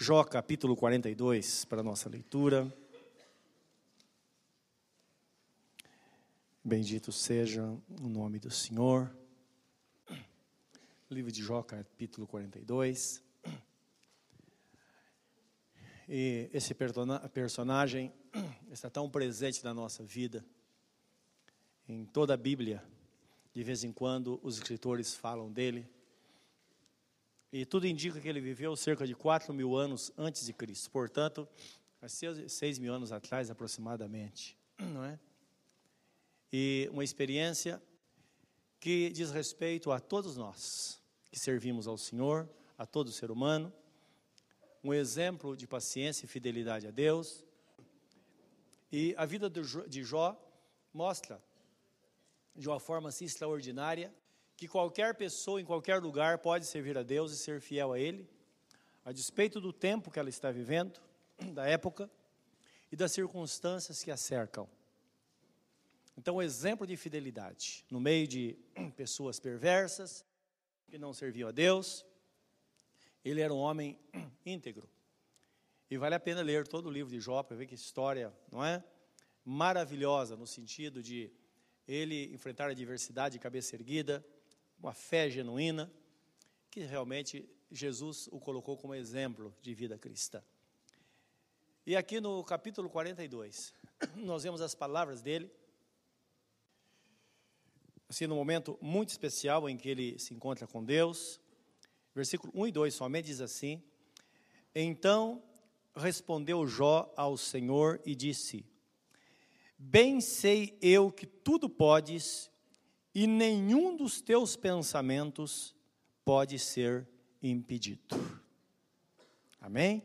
Jó capítulo 42 para a nossa leitura. Bendito seja o nome do Senhor. Livro de Jó, capítulo 42. E esse personagem está tão presente na nossa vida, em toda a Bíblia. De vez em quando os escritores falam dele. E tudo indica que ele viveu cerca de 4 mil anos antes de Cristo. Portanto, há 6 mil anos atrás aproximadamente. Não é? E uma experiência que diz respeito a todos nós que servimos ao Senhor, a todo ser humano. Um exemplo de paciência e fidelidade a Deus. E a vida de Jó mostra de uma forma assim extraordinária que qualquer pessoa em qualquer lugar pode servir a Deus e ser fiel a Ele, a despeito do tempo que ela está vivendo, da época e das circunstâncias que a cercam. Então, o exemplo de fidelidade no meio de pessoas perversas que não serviam a Deus, ele era um homem íntegro. E vale a pena ler todo o livro de Jó para ver que história, não é? Maravilhosa no sentido de ele enfrentar a adversidade de cabeça erguida, uma fé genuína, que realmente Jesus o colocou como exemplo de vida cristã. E aqui no capítulo 42, nós vemos as palavras dele, assim, num momento muito especial em que ele se encontra com Deus. Versículo 1 e 2 somente diz assim: Então respondeu Jó ao Senhor e disse: Bem sei eu que tudo podes e nenhum dos teus pensamentos pode ser impedido. Amém?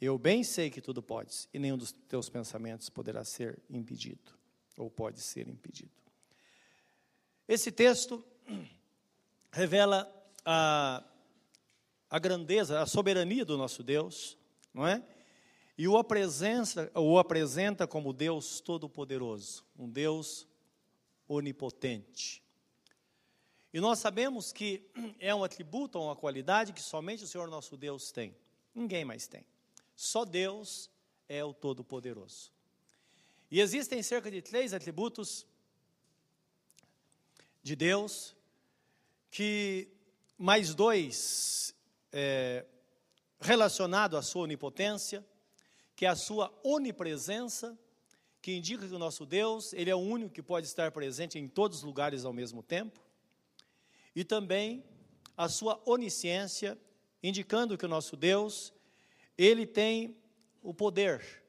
Eu bem sei que tudo podes, e nenhum dos teus pensamentos poderá ser impedido, ou pode ser impedido. Esse texto revela a, a grandeza, a soberania do nosso Deus, não é? E o apresenta, o apresenta como Deus Todo-Poderoso, um Deus onipotente. E nós sabemos que é um atributo, uma qualidade que somente o Senhor nosso Deus tem. Ninguém mais tem. Só Deus é o Todo-Poderoso. E existem cerca de três atributos de Deus, que mais dois é, à sua onipotência, que é a sua onipresença que indica que o nosso Deus, ele é o único que pode estar presente em todos os lugares ao mesmo tempo, e também a sua onisciência, indicando que o nosso Deus, ele tem o poder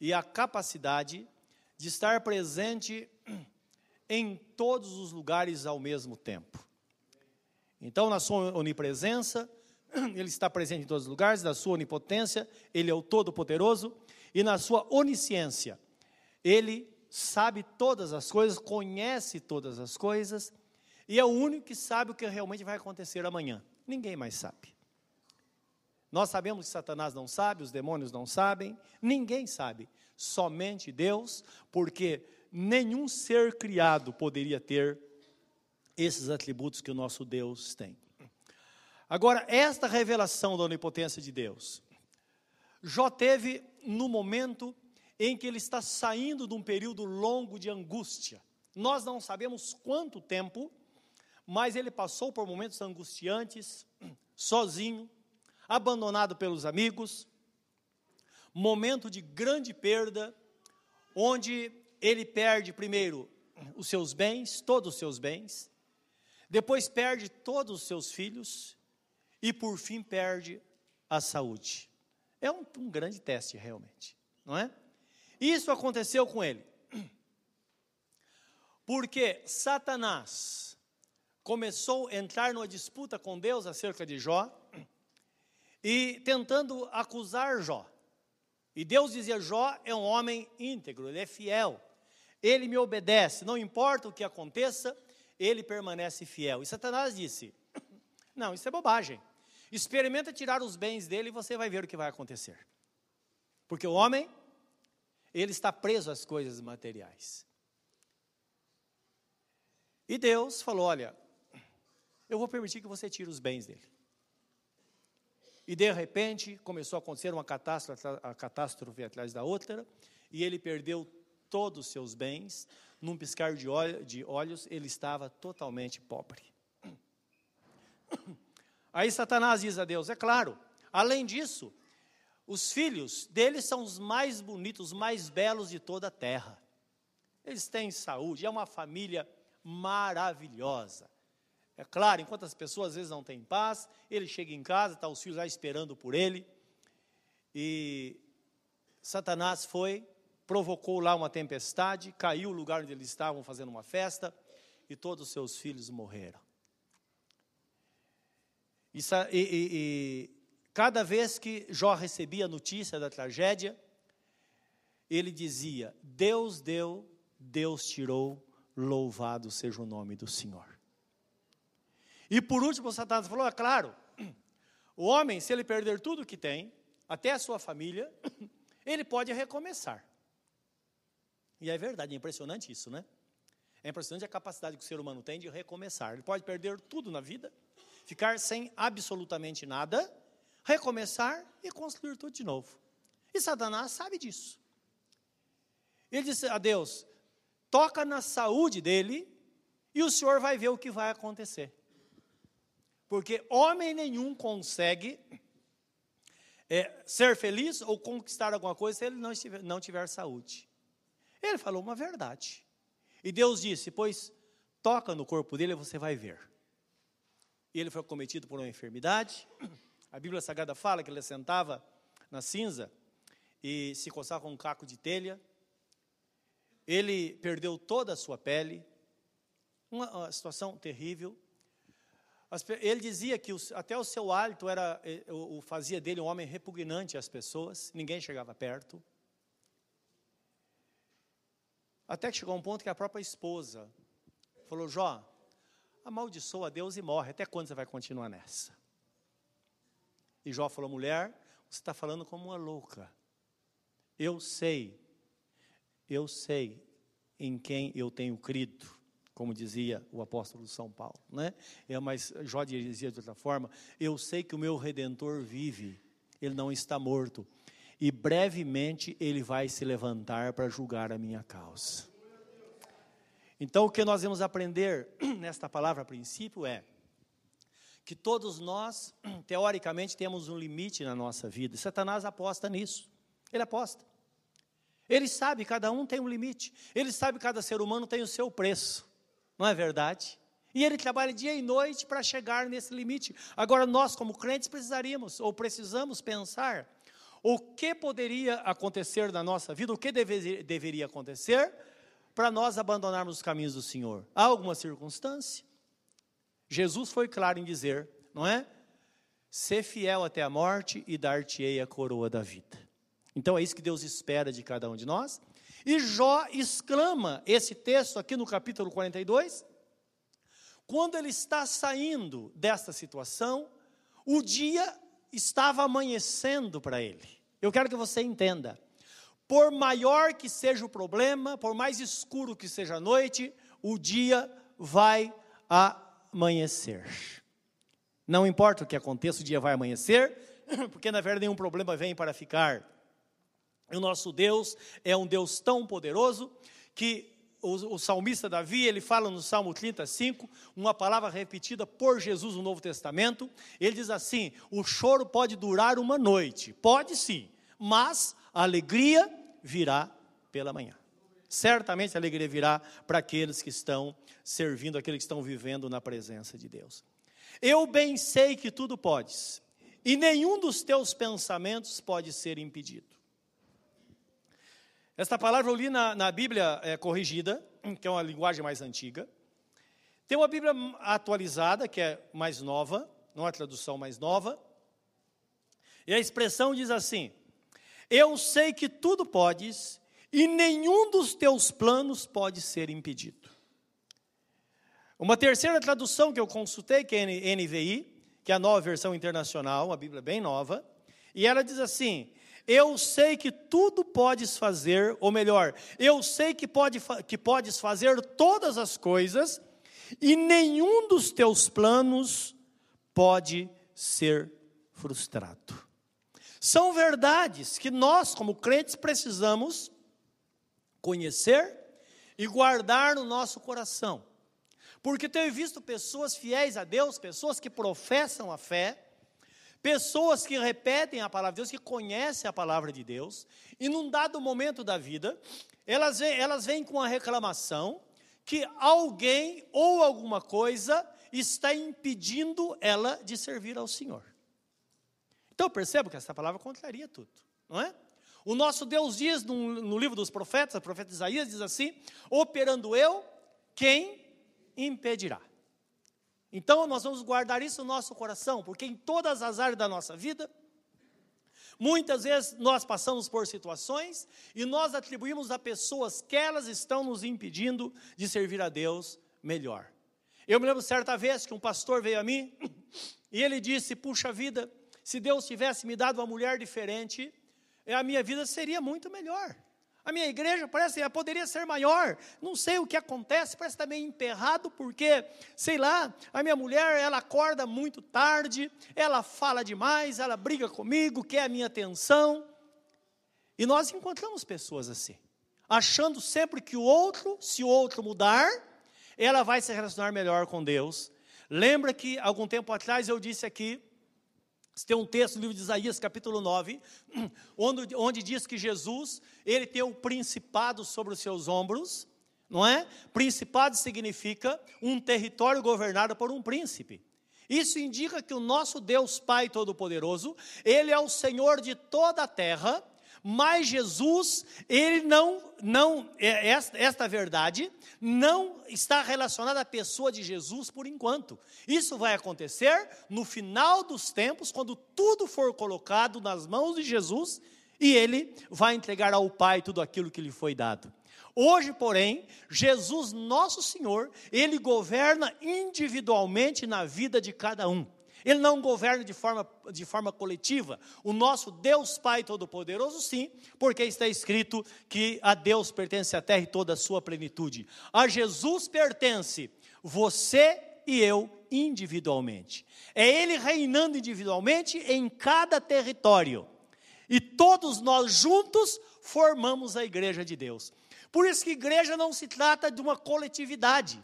e a capacidade de estar presente em todos os lugares ao mesmo tempo. Então, na sua onipresença, ele está presente em todos os lugares, na sua onipotência, ele é o todo-poderoso, e na sua onisciência, ele sabe todas as coisas, conhece todas as coisas, e é o único que sabe o que realmente vai acontecer amanhã. Ninguém mais sabe. Nós sabemos que Satanás não sabe, os demônios não sabem, ninguém sabe, somente Deus, porque nenhum ser criado poderia ter esses atributos que o nosso Deus tem. Agora, esta revelação da onipotência de Deus, Jó teve no momento em que ele está saindo de um período longo de angústia. Nós não sabemos quanto tempo, mas ele passou por momentos angustiantes, sozinho, abandonado pelos amigos, momento de grande perda, onde ele perde primeiro os seus bens, todos os seus bens, depois perde todos os seus filhos e por fim perde a saúde. É um, um grande teste realmente, não é? Isso aconteceu com ele. Porque Satanás começou a entrar numa disputa com Deus acerca de Jó e tentando acusar Jó. E Deus dizia: Jó é um homem íntegro, ele é fiel, ele me obedece, não importa o que aconteça, ele permanece fiel. E Satanás disse: Não, isso é bobagem. Experimenta tirar os bens dele e você vai ver o que vai acontecer. Porque o homem ele está preso às coisas materiais. E Deus falou: Olha, eu vou permitir que você tire os bens dele. e de repente começou a acontecer uma catástrofe, a catástrofe atrás da outra, e ele perdeu todos os seus bens. Num piscar de, de olhos, ele estava totalmente pobre. Aí Satanás diz a Deus: é claro, além disso, os filhos dele são os mais bonitos, os mais belos de toda a terra. Eles têm saúde, é uma família maravilhosa. É claro, enquanto as pessoas às vezes não têm paz, ele chega em casa, está os filhos lá esperando por ele. E Satanás foi, provocou lá uma tempestade, caiu o lugar onde eles estavam fazendo uma festa, e todos os seus filhos morreram. E, e, e cada vez que Jó recebia a notícia da tragédia, ele dizia: Deus deu, Deus tirou, louvado seja o nome do Senhor. E por último, Satanás falou: é claro, o homem, se ele perder tudo que tem, até a sua família, ele pode recomeçar. E é verdade, é impressionante isso, né? É impressionante a capacidade que o ser humano tem de recomeçar. Ele pode perder tudo na vida, ficar sem absolutamente nada, recomeçar e construir tudo de novo. E Satanás sabe disso. Ele disse a Deus: toca na saúde dele e o Senhor vai ver o que vai acontecer. Porque homem nenhum consegue é, ser feliz ou conquistar alguma coisa se ele não, estiver, não tiver saúde. Ele falou uma verdade. E Deus disse: Pois toca no corpo dele e você vai ver. E ele foi cometido por uma enfermidade. A Bíblia Sagrada fala que ele sentava na cinza e se coçava com um caco de telha. Ele perdeu toda a sua pele. Uma, uma situação terrível. Ele dizia que até o seu hálito era, eh, o, fazia dele um homem repugnante às pessoas, ninguém chegava perto. Até que chegou um ponto que a própria esposa falou: Jó, amaldiçoa a Deus e morre. Até quando você vai continuar nessa? E Jó falou: mulher, você está falando como uma louca. Eu sei, eu sei em quem eu tenho crido como dizia o apóstolo São Paulo, né? É, mas Jó dizia de outra forma: Eu sei que o meu redentor vive, ele não está morto, e brevemente ele vai se levantar para julgar a minha causa. Então, o que nós vamos aprender nesta palavra a princípio é que todos nós, teoricamente, temos um limite na nossa vida. Satanás aposta nisso. Ele aposta. Ele sabe, cada um tem um limite. Ele sabe cada ser humano tem o seu preço não é verdade? E ele trabalha dia e noite para chegar nesse limite. Agora, nós, como crentes, precisaríamos ou precisamos pensar o que poderia acontecer na nossa vida, o que deve, deveria acontecer para nós abandonarmos os caminhos do Senhor. Há alguma circunstância? Jesus foi claro em dizer, não é? Ser fiel até a morte e dar-te-ei a coroa da vida. Então é isso que Deus espera de cada um de nós. E Jó exclama esse texto aqui no capítulo 42, quando ele está saindo desta situação, o dia estava amanhecendo para ele. Eu quero que você entenda. Por maior que seja o problema, por mais escuro que seja a noite, o dia vai amanhecer. Não importa o que aconteça, o dia vai amanhecer, porque na verdade nenhum problema vem para ficar. O nosso Deus é um Deus tão poderoso que o, o, salmista Davi, ele fala no Salmo 35, uma palavra repetida por Jesus no Novo Testamento. Ele diz assim: o choro pode durar uma noite, pode sim, mas a alegria virá pela manhã. Certamente a alegria virá para aqueles que estão servindo, aqueles que estão vivendo na presença de Deus. Eu bem sei que tudo podes, e nenhum dos teus pensamentos pode ser impedido. Esta palavra eu li na, na Bíblia é, corrigida, que é uma linguagem mais antiga. Tem uma Bíblia atualizada, que é mais nova, não é tradução mais nova. E a expressão diz assim: Eu sei que tudo podes, e nenhum dos teus planos pode ser impedido. Uma terceira tradução que eu consultei, que é a NVI, que é a nova versão internacional, uma Bíblia bem nova, e ela diz assim: eu sei que tudo podes fazer, ou melhor, eu sei que, pode, que podes fazer todas as coisas, e nenhum dos teus planos pode ser frustrado. São verdades que nós, como crentes, precisamos conhecer e guardar no nosso coração. Porque tenho visto pessoas fiéis a Deus, pessoas que professam a fé, pessoas que repetem a palavra de Deus, que conhecem a palavra de Deus, e num dado momento da vida, elas vêm, elas vêm com a reclamação que alguém ou alguma coisa está impedindo ela de servir ao Senhor. Então percebo que essa palavra contraria tudo, não é? O nosso Deus diz no, no livro dos profetas, o profeta Isaías diz assim: operando eu, quem impedirá? Então nós vamos guardar isso no nosso coração, porque em todas as áreas da nossa vida, muitas vezes nós passamos por situações e nós atribuímos a pessoas que elas estão nos impedindo de servir a Deus melhor. Eu me lembro certa vez que um pastor veio a mim e ele disse: Puxa vida, se Deus tivesse me dado uma mulher diferente, a minha vida seria muito melhor. A minha igreja parece, poderia ser maior. Não sei o que acontece, parece estar meio emperrado, porque, sei lá, a minha mulher, ela acorda muito tarde, ela fala demais, ela briga comigo, quer a minha atenção. E nós encontramos pessoas assim, achando sempre que o outro, se o outro mudar, ela vai se relacionar melhor com Deus. Lembra que algum tempo atrás eu disse aqui tem um texto no livro de Isaías, capítulo 9, onde, onde diz que Jesus, ele tem um principado sobre os seus ombros, não é? Principado significa um território governado por um príncipe. Isso indica que o nosso Deus Pai Todo-Poderoso, ele é o Senhor de toda a terra, mas Jesus, ele não, não é, esta, esta verdade não está relacionada à pessoa de Jesus por enquanto. Isso vai acontecer no final dos tempos, quando tudo for colocado nas mãos de Jesus e ele vai entregar ao Pai tudo aquilo que lhe foi dado. Hoje, porém, Jesus, nosso Senhor, ele governa individualmente na vida de cada um. Ele não governa de forma, de forma coletiva. O nosso Deus Pai Todo-Poderoso, sim, porque está escrito que a Deus pertence a terra e toda a sua plenitude. A Jesus pertence você e eu individualmente. É Ele reinando individualmente em cada território. E todos nós juntos formamos a igreja de Deus. Por isso que igreja não se trata de uma coletividade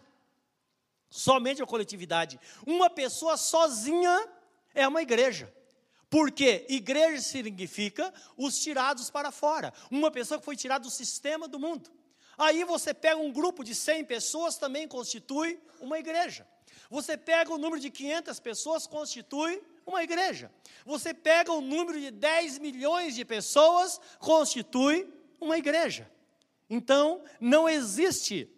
somente a coletividade. Uma pessoa sozinha é uma igreja. Porque igreja significa os tirados para fora. Uma pessoa que foi tirada do sistema do mundo. Aí você pega um grupo de 100 pessoas, também constitui uma igreja. Você pega o número de 500 pessoas, constitui uma igreja. Você pega o número de 10 milhões de pessoas, constitui uma igreja. Então, não existe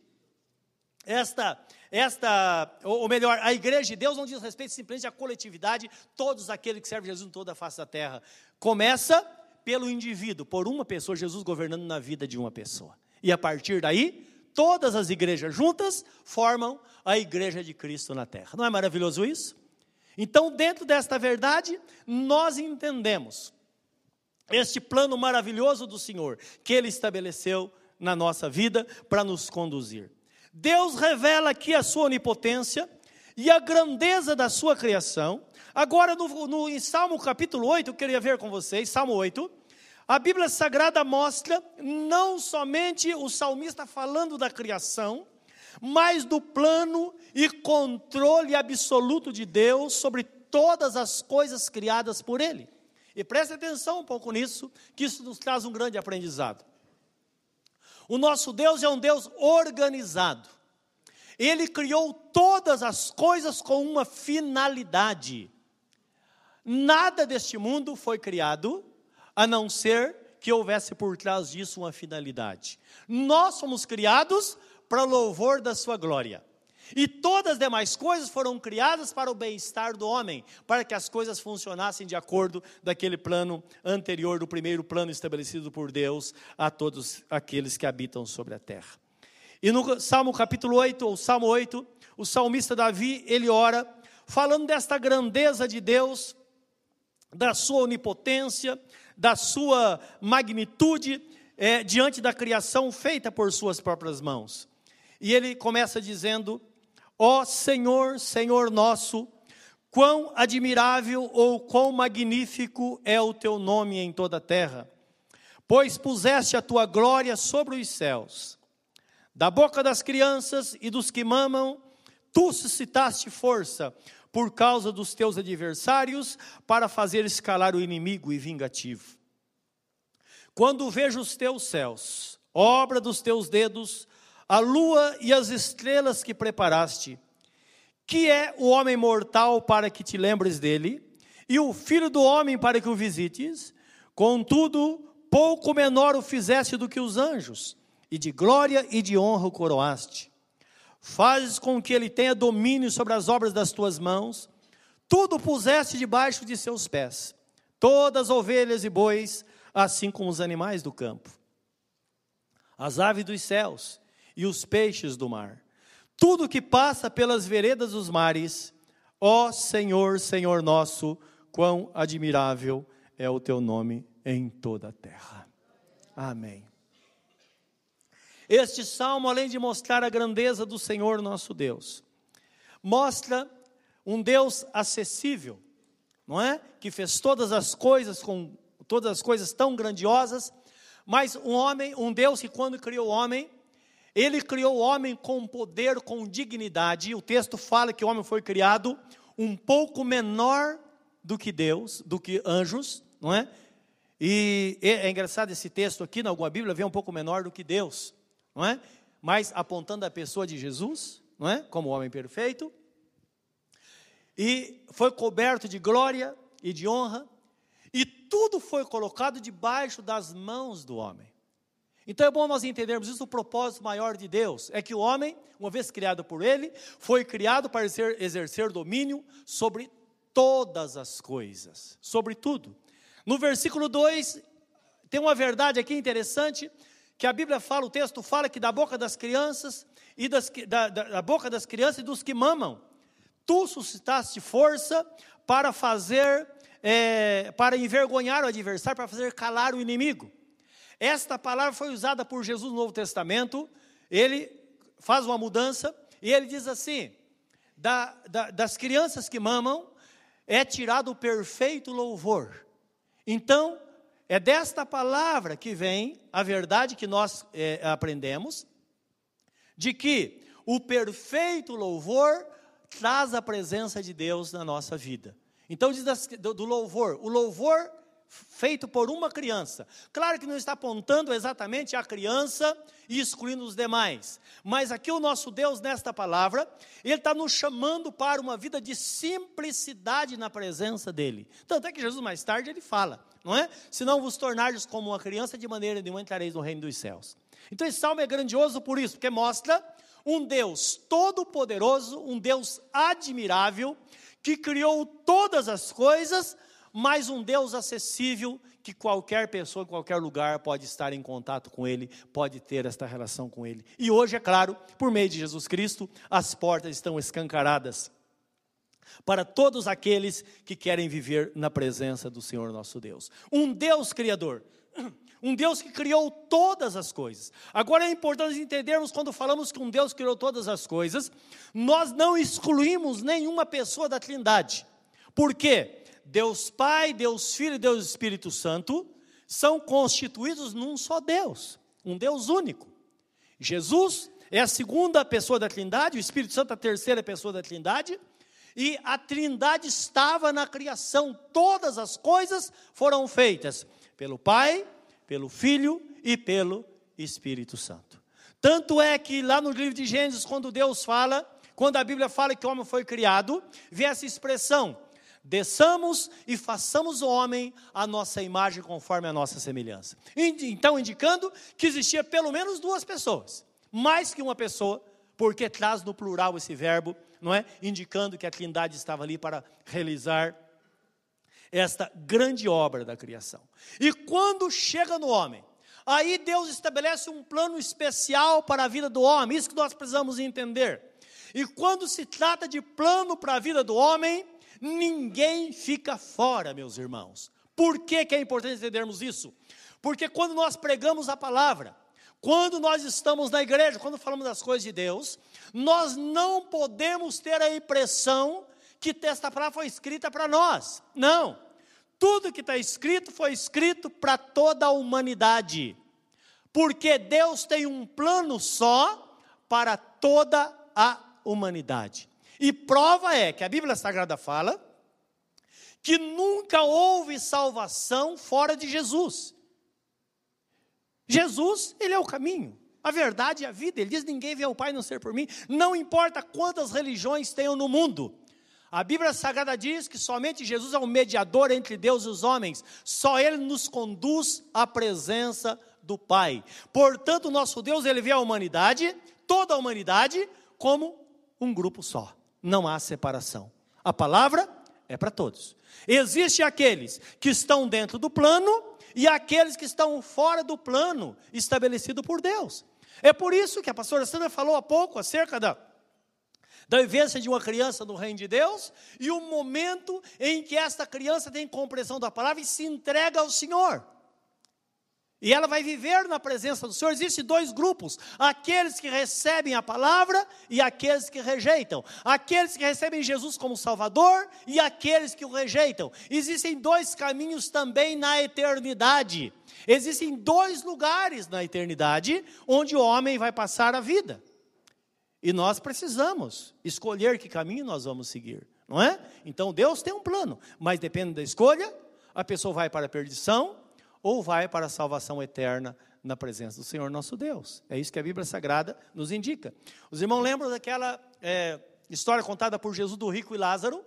esta esta, ou melhor, a igreja de Deus não diz respeito simplesmente à coletividade, todos aqueles que servem Jesus em toda a face da terra. Começa pelo indivíduo, por uma pessoa, Jesus governando na vida de uma pessoa. E a partir daí, todas as igrejas juntas formam a igreja de Cristo na terra. Não é maravilhoso isso? Então, dentro desta verdade, nós entendemos este plano maravilhoso do Senhor que ele estabeleceu na nossa vida para nos conduzir. Deus revela aqui a sua onipotência e a grandeza da sua criação. Agora, no, no, em Salmo capítulo 8, eu queria ver com vocês, Salmo 8, a Bíblia Sagrada mostra não somente o salmista falando da criação, mas do plano e controle absoluto de Deus sobre todas as coisas criadas por Ele. E preste atenção um pouco nisso, que isso nos traz um grande aprendizado. O nosso Deus é um Deus organizado. Ele criou todas as coisas com uma finalidade. Nada deste mundo foi criado a não ser que houvesse por trás disso uma finalidade. Nós somos criados para louvor da sua glória. E todas as demais coisas foram criadas para o bem-estar do homem, para que as coisas funcionassem de acordo daquele plano anterior, do primeiro plano estabelecido por Deus a todos aqueles que habitam sobre a terra. E no Salmo capítulo 8, ou Salmo 8, o salmista Davi, ele ora, falando desta grandeza de Deus, da sua onipotência, da sua magnitude é, diante da criação feita por suas próprias mãos. E ele começa dizendo: Ó Senhor, Senhor nosso, quão admirável ou quão magnífico é o teu nome em toda a terra, pois puseste a tua glória sobre os céus. Da boca das crianças e dos que mamam, tu suscitaste força por causa dos teus adversários, para fazer escalar o inimigo e vingativo. Quando vejo os teus céus, obra dos teus dedos, a lua e as estrelas que preparaste, que é o homem mortal para que te lembres dele, e o filho do homem para que o visites, contudo, pouco menor o fizeste do que os anjos, e de glória e de honra o coroaste. Fazes com que ele tenha domínio sobre as obras das tuas mãos, tudo puseste debaixo de seus pés, todas as ovelhas e bois, assim como os animais do campo, as aves dos céus e os peixes do mar, tudo que passa pelas veredas dos mares, ó Senhor, Senhor nosso, quão admirável é o teu nome em toda a terra. Amém. Este salmo, além de mostrar a grandeza do Senhor nosso Deus, mostra um Deus acessível, não é? Que fez todas as coisas com todas as coisas tão grandiosas, mas um homem, um Deus que quando criou o homem, ele criou o homem com poder, com dignidade. O texto fala que o homem foi criado um pouco menor do que Deus, do que anjos, não é? E é engraçado esse texto aqui, na alguma Bíblia, vem um pouco menor do que Deus não é? Mas apontando a pessoa de Jesus, não é? Como homem perfeito. E foi coberto de glória e de honra, e tudo foi colocado debaixo das mãos do homem. Então é bom nós entendermos isso, o propósito maior de Deus é que o homem, uma vez criado por ele, foi criado para exercer, exercer domínio sobre todas as coisas, sobre tudo. No versículo 2, tem uma verdade aqui interessante, que a Bíblia fala, o texto fala que da boca das crianças e das, da, da, da boca das crianças e dos que mamam, tu suscitaste força para fazer, é, para envergonhar o adversário, para fazer calar o inimigo. Esta palavra foi usada por Jesus no Novo Testamento. Ele faz uma mudança e ele diz assim: da, da, das crianças que mamam é tirado o perfeito louvor. Então, é desta palavra que vem a verdade que nós é, aprendemos, de que o perfeito louvor traz a presença de Deus na nossa vida. Então, diz do, do louvor, o louvor feito por uma criança. Claro que não está apontando exatamente a criança e excluindo os demais, mas aqui o nosso Deus, nesta palavra, Ele está nos chamando para uma vida de simplicidade na presença dEle. Tanto é que Jesus, mais tarde, ele fala: não é? Se não vos tornares como uma criança, de maneira nenhuma entrareis no reino dos céus. Então esse salmo é grandioso por isso, porque mostra um Deus todo-poderoso, um Deus admirável, que criou todas as coisas, mas um Deus acessível, que qualquer pessoa em qualquer lugar pode estar em contato com Ele, pode ter esta relação com Ele. E hoje, é claro, por meio de Jesus Cristo, as portas estão escancaradas para todos aqueles que querem viver na presença do Senhor nosso Deus. Um Deus criador, um Deus que criou todas as coisas. Agora é importante entendermos quando falamos que um Deus criou todas as coisas, nós não excluímos nenhuma pessoa da Trindade. Por quê? Deus Pai, Deus Filho e Deus Espírito Santo são constituídos num só Deus, um Deus único. Jesus é a segunda pessoa da Trindade, o Espírito Santo a terceira pessoa da Trindade, e a Trindade estava na criação, todas as coisas foram feitas pelo Pai, pelo Filho e pelo Espírito Santo. Tanto é que lá no livro de Gênesis, quando Deus fala, quando a Bíblia fala que o homem foi criado, vem essa expressão: desçamos e façamos o homem a nossa imagem conforme a nossa semelhança. Então, indicando que existia pelo menos duas pessoas, mais que uma pessoa, porque traz no plural esse verbo não é? Indicando que a Trindade estava ali para realizar esta grande obra da criação. E quando chega no homem, aí Deus estabelece um plano especial para a vida do homem, isso que nós precisamos entender. E quando se trata de plano para a vida do homem, ninguém fica fora, meus irmãos. Por que, que é importante entendermos isso? Porque quando nós pregamos a palavra, quando nós estamos na igreja, quando falamos das coisas de Deus, nós não podemos ter a impressão que esta palavra foi escrita para nós. Não. Tudo que está escrito foi escrito para toda a humanidade. Porque Deus tem um plano só para toda a humanidade. E prova é que a Bíblia Sagrada fala que nunca houve salvação fora de Jesus. Jesus, ele é o caminho, a verdade e a vida. Ele diz: ninguém vê o Pai não ser por mim. Não importa quantas religiões tenham no mundo. A Bíblia Sagrada diz que somente Jesus é o mediador entre Deus e os homens. Só Ele nos conduz à presença do Pai. Portanto, nosso Deus, Ele vê a humanidade, toda a humanidade, como um grupo só. Não há separação. A palavra é para todos. Existem aqueles que estão dentro do plano e aqueles que estão fora do plano estabelecido por Deus. É por isso que a pastora Sandra falou há pouco acerca da, da vivência de uma criança no reino de Deus e o momento em que esta criança tem compreensão da palavra e se entrega ao Senhor. E ela vai viver na presença do Senhor. Existem dois grupos: aqueles que recebem a palavra e aqueles que rejeitam. Aqueles que recebem Jesus como Salvador e aqueles que o rejeitam. Existem dois caminhos também na eternidade. Existem dois lugares na eternidade onde o homem vai passar a vida. E nós precisamos escolher que caminho nós vamos seguir, não é? Então Deus tem um plano, mas depende da escolha, a pessoa vai para a perdição ou vai para a salvação eterna na presença do Senhor nosso Deus. É isso que a Bíblia Sagrada nos indica. Os irmãos lembram daquela é, história contada por Jesus do rico e Lázaro?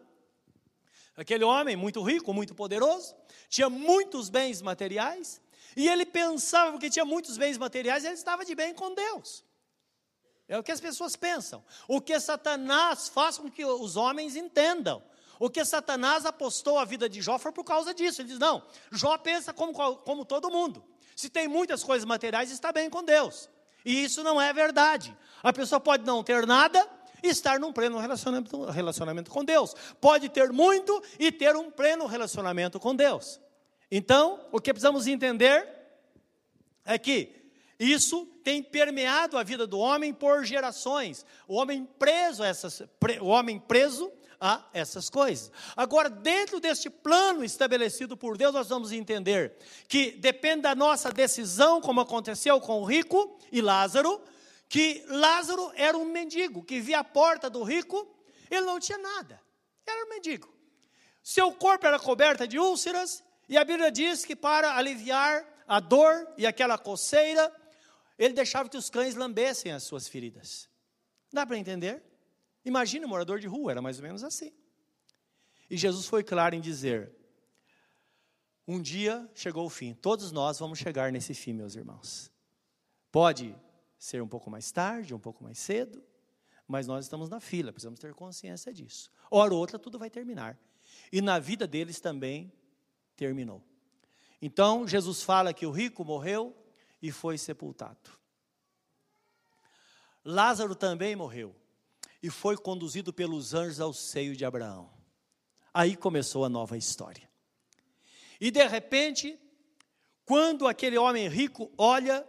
Aquele homem muito rico, muito poderoso, tinha muitos bens materiais, e ele pensava, porque tinha muitos bens materiais, ele estava de bem com Deus. É o que as pessoas pensam. O que Satanás faz com que os homens entendam. O que Satanás apostou a vida de Jó foi por causa disso. Ele diz: não, Jó pensa como, como todo mundo. Se tem muitas coisas materiais, está bem com Deus. E isso não é verdade. A pessoa pode não ter nada e estar num pleno relacionamento, relacionamento com Deus. Pode ter muito e ter um pleno relacionamento com Deus. Então, o que precisamos entender é que isso tem permeado a vida do homem por gerações. O homem preso o homem preso a essas coisas. Agora, dentro deste plano estabelecido por Deus, nós vamos entender que depende da nossa decisão, como aconteceu com o rico e Lázaro, que Lázaro era um mendigo, que via a porta do rico, ele não tinha nada, era um mendigo. Seu corpo era coberto de úlceras, e a Bíblia diz que para aliviar a dor e aquela coceira, ele deixava que os cães lambessem as suas feridas. Dá para entender? Imagina um morador de rua, era mais ou menos assim. E Jesus foi claro em dizer: um dia chegou o fim, todos nós vamos chegar nesse fim, meus irmãos. Pode ser um pouco mais tarde, um pouco mais cedo, mas nós estamos na fila, precisamos ter consciência disso. Hora ou outra, tudo vai terminar. E na vida deles também terminou. Então, Jesus fala que o rico morreu e foi sepultado. Lázaro também morreu e foi conduzido pelos anjos ao seio de Abraão. Aí começou a nova história. E de repente, quando aquele homem rico olha,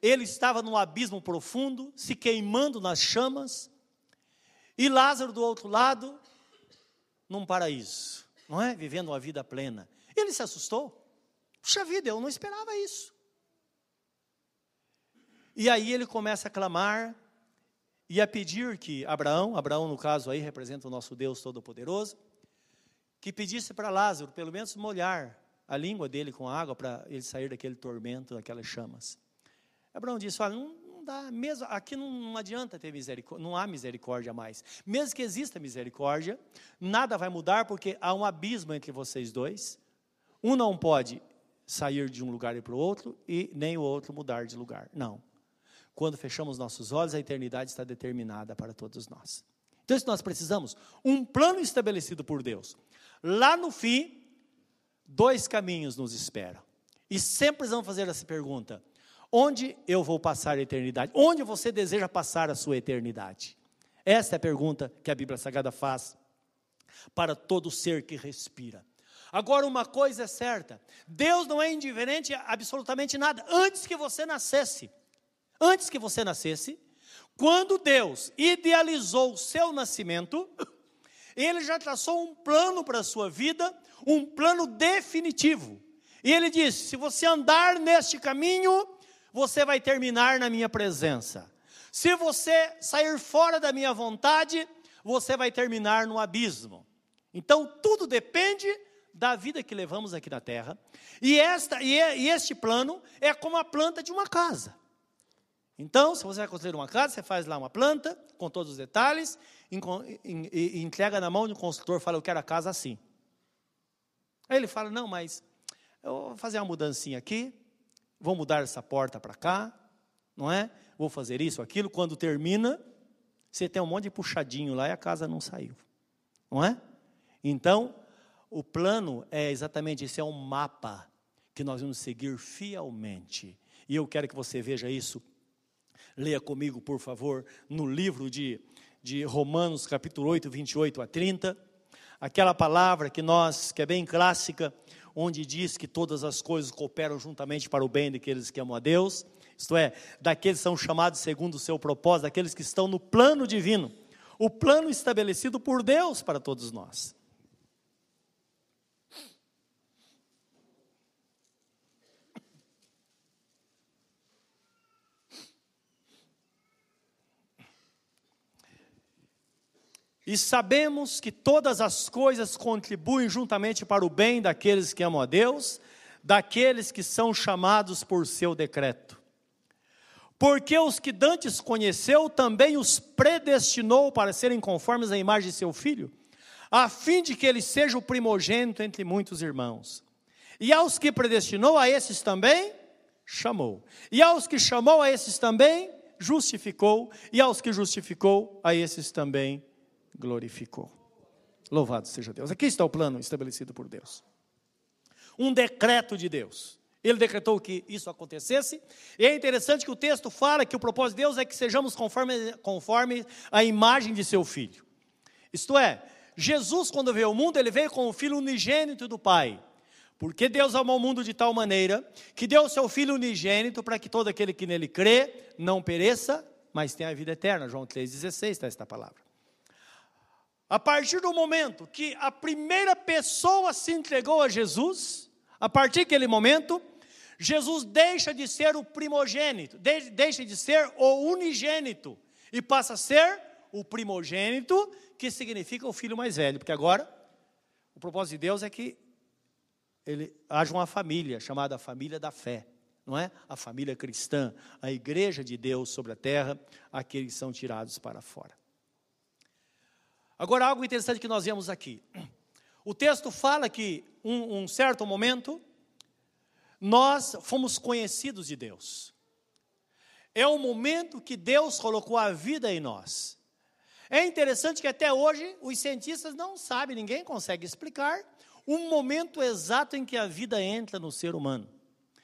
ele estava num abismo profundo, se queimando nas chamas, e Lázaro do outro lado, num paraíso, não é? Vivendo uma vida plena. Ele se assustou. Puxa vida, eu não esperava isso. E aí ele começa a clamar, e a pedir que Abraão, Abraão no caso aí representa o nosso Deus Todo-Poderoso, que pedisse para Lázaro pelo menos molhar a língua dele com água para ele sair daquele tormento, daquelas chamas. Abraão disse: Olha, não, não dá, mesmo aqui não, não adianta ter misericórdia, não há misericórdia mais. Mesmo que exista misericórdia, nada vai mudar porque há um abismo entre vocês dois. Um não pode sair de um lugar e para o outro e nem o outro mudar de lugar. Não. Quando fechamos nossos olhos, a eternidade está determinada para todos nós. Então, isso nós precisamos um plano estabelecido por Deus. Lá no fim, dois caminhos nos esperam. E sempre precisamos fazer essa pergunta: onde eu vou passar a eternidade? Onde você deseja passar a sua eternidade? Essa é a pergunta que a Bíblia Sagrada faz para todo ser que respira. Agora, uma coisa é certa: Deus não é indiferente a absolutamente nada. Antes que você nascesse, antes que você nascesse, quando Deus idealizou o seu nascimento, Ele já traçou um plano para a sua vida, um plano definitivo. E ele disse: se você andar neste caminho, você vai terminar na minha presença. Se você sair fora da minha vontade, você vai terminar no abismo. Então tudo depende da vida que levamos aqui na terra. E, esta, e, e este plano é como a planta de uma casa. Então, se você vai construir uma casa, você faz lá uma planta, com todos os detalhes, e entrega na mão de um consultor, fala, eu quero a casa assim. Aí ele fala, não, mas eu vou fazer uma mudancinha aqui, vou mudar essa porta para cá, não é? Vou fazer isso, aquilo. Quando termina, você tem um monte de puxadinho lá e a casa não saiu, não é? Então, o plano é exatamente esse, é um mapa que nós vamos seguir fielmente. E eu quero que você veja isso. Leia comigo, por favor, no livro de, de Romanos, capítulo 8, 28 a 30. Aquela palavra que nós, que é bem clássica, onde diz que todas as coisas cooperam juntamente para o bem daqueles que amam a Deus, isto é, daqueles que são chamados segundo o seu propósito, daqueles que estão no plano divino, o plano estabelecido por Deus para todos nós. E sabemos que todas as coisas contribuem juntamente para o bem daqueles que amam a Deus, daqueles que são chamados por seu decreto. Porque os que dantes conheceu, também os predestinou para serem conformes à imagem de seu filho, a fim de que ele seja o primogênito entre muitos irmãos. E aos que predestinou, a esses também chamou. E aos que chamou, a esses também justificou. E aos que justificou, a esses também glorificou. Louvado seja Deus. Aqui está o plano estabelecido por Deus. Um decreto de Deus. Ele decretou que isso acontecesse. E é interessante que o texto fala que o propósito de Deus é que sejamos conforme, conforme a imagem de seu filho. Isto é, Jesus, quando veio ao mundo, ele veio com o filho unigênito do Pai. Porque Deus amou o mundo de tal maneira que deu o seu filho unigênito para que todo aquele que nele crê não pereça, mas tenha a vida eterna. João 3,16 está esta palavra. A partir do momento que a primeira pessoa se entregou a Jesus, a partir daquele momento, Jesus deixa de ser o primogênito, deixa de ser o unigênito e passa a ser o primogênito, que significa o filho mais velho, porque agora o propósito de Deus é que ele haja uma família chamada família da fé, não é? A família cristã, a igreja de Deus sobre a terra, aqueles que são tirados para fora. Agora, algo interessante que nós vemos aqui. O texto fala que, um, um certo momento, nós fomos conhecidos de Deus. É o momento que Deus colocou a vida em nós. É interessante que até hoje os cientistas não sabem, ninguém consegue explicar o momento exato em que a vida entra no ser humano.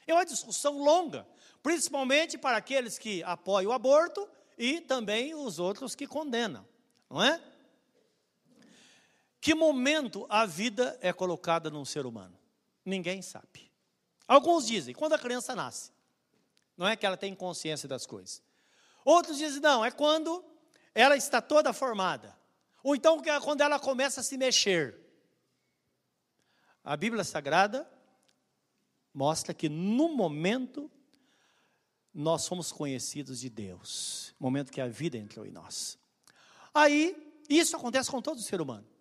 É uma discussão longa, principalmente para aqueles que apoiam o aborto e também os outros que condenam, não é? Que momento a vida é colocada num ser humano? Ninguém sabe. Alguns dizem, quando a criança nasce. Não é que ela tem consciência das coisas. Outros dizem, não, é quando ela está toda formada. Ou então é quando ela começa a se mexer. A Bíblia Sagrada mostra que no momento nós somos conhecidos de Deus. Momento que a vida entrou em nós. Aí, isso acontece com todo ser humano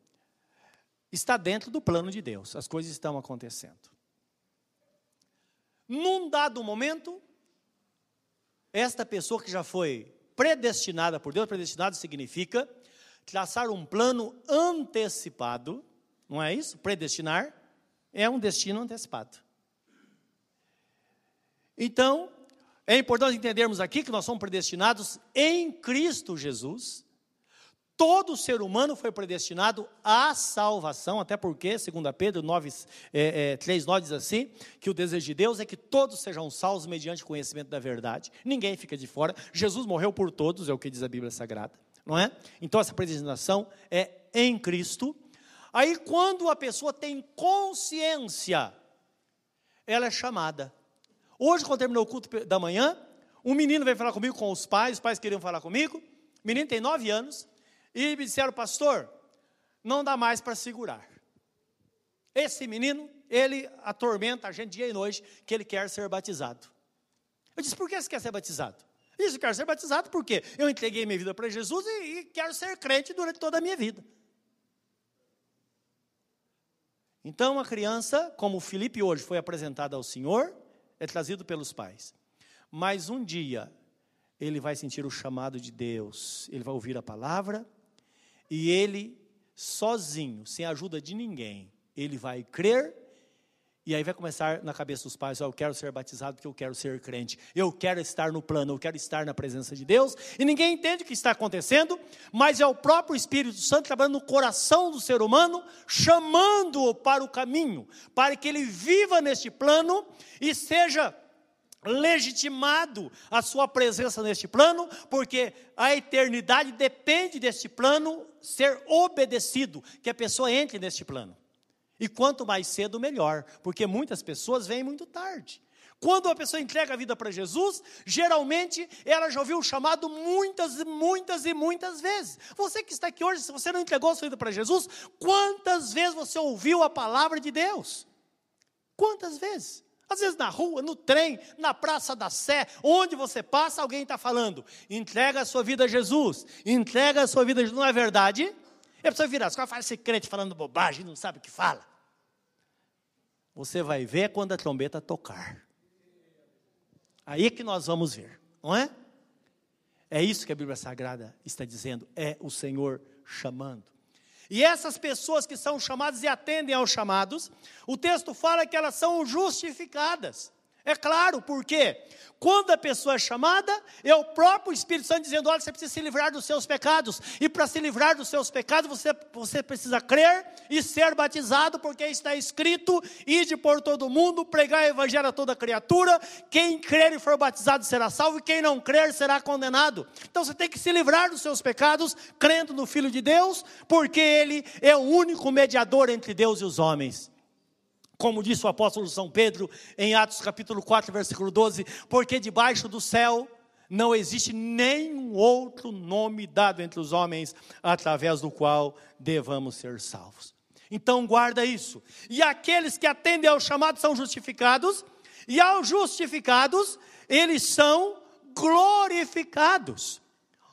está dentro do plano de Deus, as coisas estão acontecendo. Num dado momento, esta pessoa que já foi predestinada por Deus, predestinado significa traçar um plano antecipado, não é isso? Predestinar é um destino antecipado. Então, é importante entendermos aqui que nós somos predestinados em Cristo Jesus todo ser humano foi predestinado à salvação, até porque, segundo Pedro 9, é, é, 3, 9 diz assim, que o desejo de Deus é que todos sejam salvos mediante o conhecimento da verdade, ninguém fica de fora, Jesus morreu por todos, é o que diz a Bíblia Sagrada, não é? Então essa predestinação é em Cristo, aí quando a pessoa tem consciência, ela é chamada. Hoje, quando terminou o culto da manhã, um menino veio falar comigo com os pais, os pais queriam falar comigo, o menino tem nove anos, e me disseram, pastor, não dá mais para segurar. Esse menino, ele atormenta a gente dia e noite que ele quer ser batizado. Eu disse, por que você quer ser batizado? Disse, eu quero ser batizado porque eu entreguei minha vida para Jesus e, e quero ser crente durante toda a minha vida. Então, a criança, como Felipe hoje foi apresentado ao Senhor, é trazido pelos pais. Mas um dia, ele vai sentir o chamado de Deus, ele vai ouvir a palavra, e ele, sozinho, sem ajuda de ninguém, ele vai crer e aí vai começar na cabeça dos pais: oh, eu quero ser batizado porque eu quero ser crente, eu quero estar no plano, eu quero estar na presença de Deus. E ninguém entende o que está acontecendo, mas é o próprio Espírito Santo trabalhando no coração do ser humano, chamando-o para o caminho, para que ele viva neste plano e seja legitimado a sua presença neste plano, porque a eternidade depende deste plano ser obedecido, que a pessoa entre neste plano. E quanto mais cedo, melhor, porque muitas pessoas vêm muito tarde. Quando a pessoa entrega a vida para Jesus, geralmente ela já ouviu o chamado muitas e muitas e muitas vezes. Você que está aqui hoje, se você não entregou a sua vida para Jesus, quantas vezes você ouviu a palavra de Deus? Quantas vezes? Às vezes na rua, no trem, na Praça da Sé, onde você passa, alguém está falando: entrega a sua vida a Jesus, entrega a sua vida a Jesus. Não é verdade? E a pessoa vira as costas, faz esse crente falando bobagem, não sabe o que fala. Você vai ver quando a trombeta tocar. Aí é que nós vamos ver, não é? É isso que a Bíblia Sagrada está dizendo, é o Senhor chamando. E essas pessoas que são chamadas e atendem aos chamados, o texto fala que elas são justificadas. É claro, porque quando a pessoa é chamada, é o próprio Espírito Santo dizendo: olha, você precisa se livrar dos seus pecados. E para se livrar dos seus pecados, você, você precisa crer e ser batizado, porque está escrito: ide por todo mundo, pregar o evangelho a toda criatura. Quem crer e for batizado será salvo, e quem não crer será condenado. Então você tem que se livrar dos seus pecados, crendo no Filho de Deus, porque Ele é o único mediador entre Deus e os homens como disse o apóstolo São Pedro em Atos capítulo 4, versículo 12, porque debaixo do céu não existe nenhum outro nome dado entre os homens através do qual devamos ser salvos. Então guarda isso. E aqueles que atendem ao chamado são justificados, e aos justificados, eles são glorificados.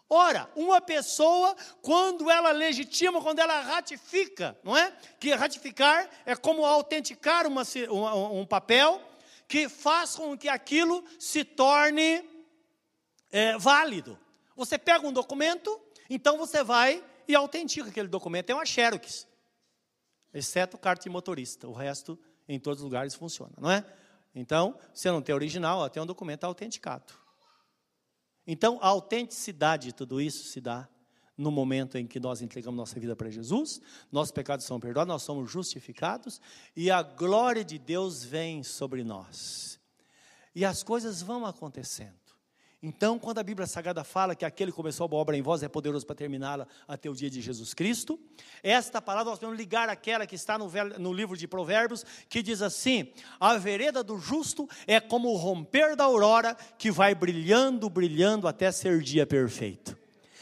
Ora, uma pessoa, quando ela legitima, quando ela ratifica, não é? Que ratificar é como autenticar uma, um, um papel que faz com que aquilo se torne é, válido. Você pega um documento, então você vai e autentica aquele documento. É uma xerox, exceto carta de motorista. O resto, em todos os lugares, funciona, não é? Então, você não tem original, tem um documento autenticado. Então, a autenticidade de tudo isso se dá no momento em que nós entregamos nossa vida para Jesus, nossos pecados são perdoados, nós somos justificados e a glória de Deus vem sobre nós. E as coisas vão acontecendo. Então, quando a Bíblia Sagrada fala que aquele que começou a obra em vós é poderoso para terminá-la até o dia de Jesus Cristo, esta palavra nós podemos ligar àquela que está no, no, livro de Provérbios, que diz assim: A vereda do justo é como o romper da aurora, que vai brilhando, brilhando até ser dia perfeito.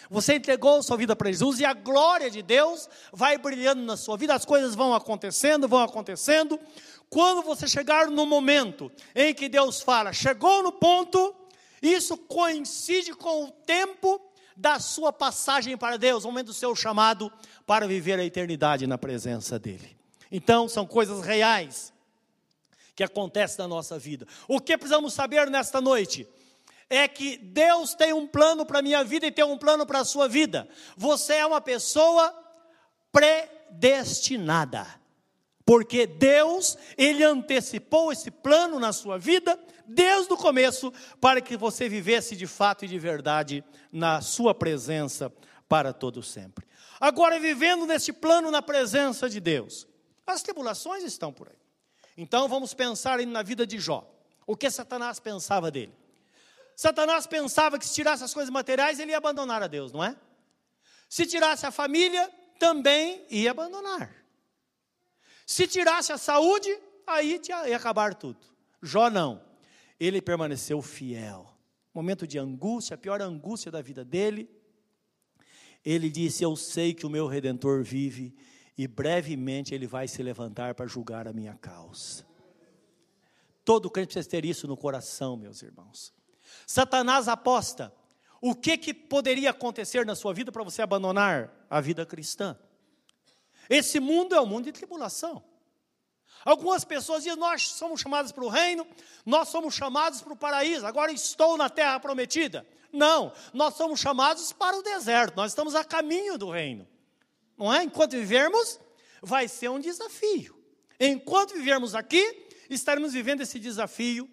Você entregou sua vida para Jesus e a glória de Deus vai brilhando na sua vida, as coisas vão acontecendo, vão acontecendo. Quando você chegar no momento em que Deus fala, chegou no ponto isso coincide com o tempo da sua passagem para Deus, o momento do seu chamado para viver a eternidade na presença dEle. Então, são coisas reais que acontecem na nossa vida. O que precisamos saber nesta noite? É que Deus tem um plano para a minha vida e tem um plano para a sua vida. Você é uma pessoa predestinada. Porque Deus, Ele antecipou esse plano na sua vida desde o começo, para que você vivesse de fato e de verdade na sua presença para todo sempre. Agora, vivendo nesse plano na presença de Deus, as tribulações estão por aí. Então, vamos pensar na vida de Jó. O que Satanás pensava dele? Satanás pensava que se tirasse as coisas materiais, ele ia abandonar a Deus, não é? Se tirasse a família, também ia abandonar. Se tirasse a saúde, aí ia acabar tudo. Jó não ele permaneceu fiel. Momento de angústia, a pior angústia da vida dele. Ele disse: Eu sei que o meu redentor vive e brevemente ele vai se levantar para julgar a minha causa. Todo crente precisa ter isso no coração, meus irmãos. Satanás aposta. O que, que poderia acontecer na sua vida para você abandonar a vida cristã? Esse mundo é um mundo de tribulação. Algumas pessoas dizem: Nós somos chamados para o reino, nós somos chamados para o paraíso, agora estou na terra prometida. Não, nós somos chamados para o deserto, nós estamos a caminho do reino. Não é? Enquanto vivermos, vai ser um desafio. Enquanto vivermos aqui, estaremos vivendo esse desafio,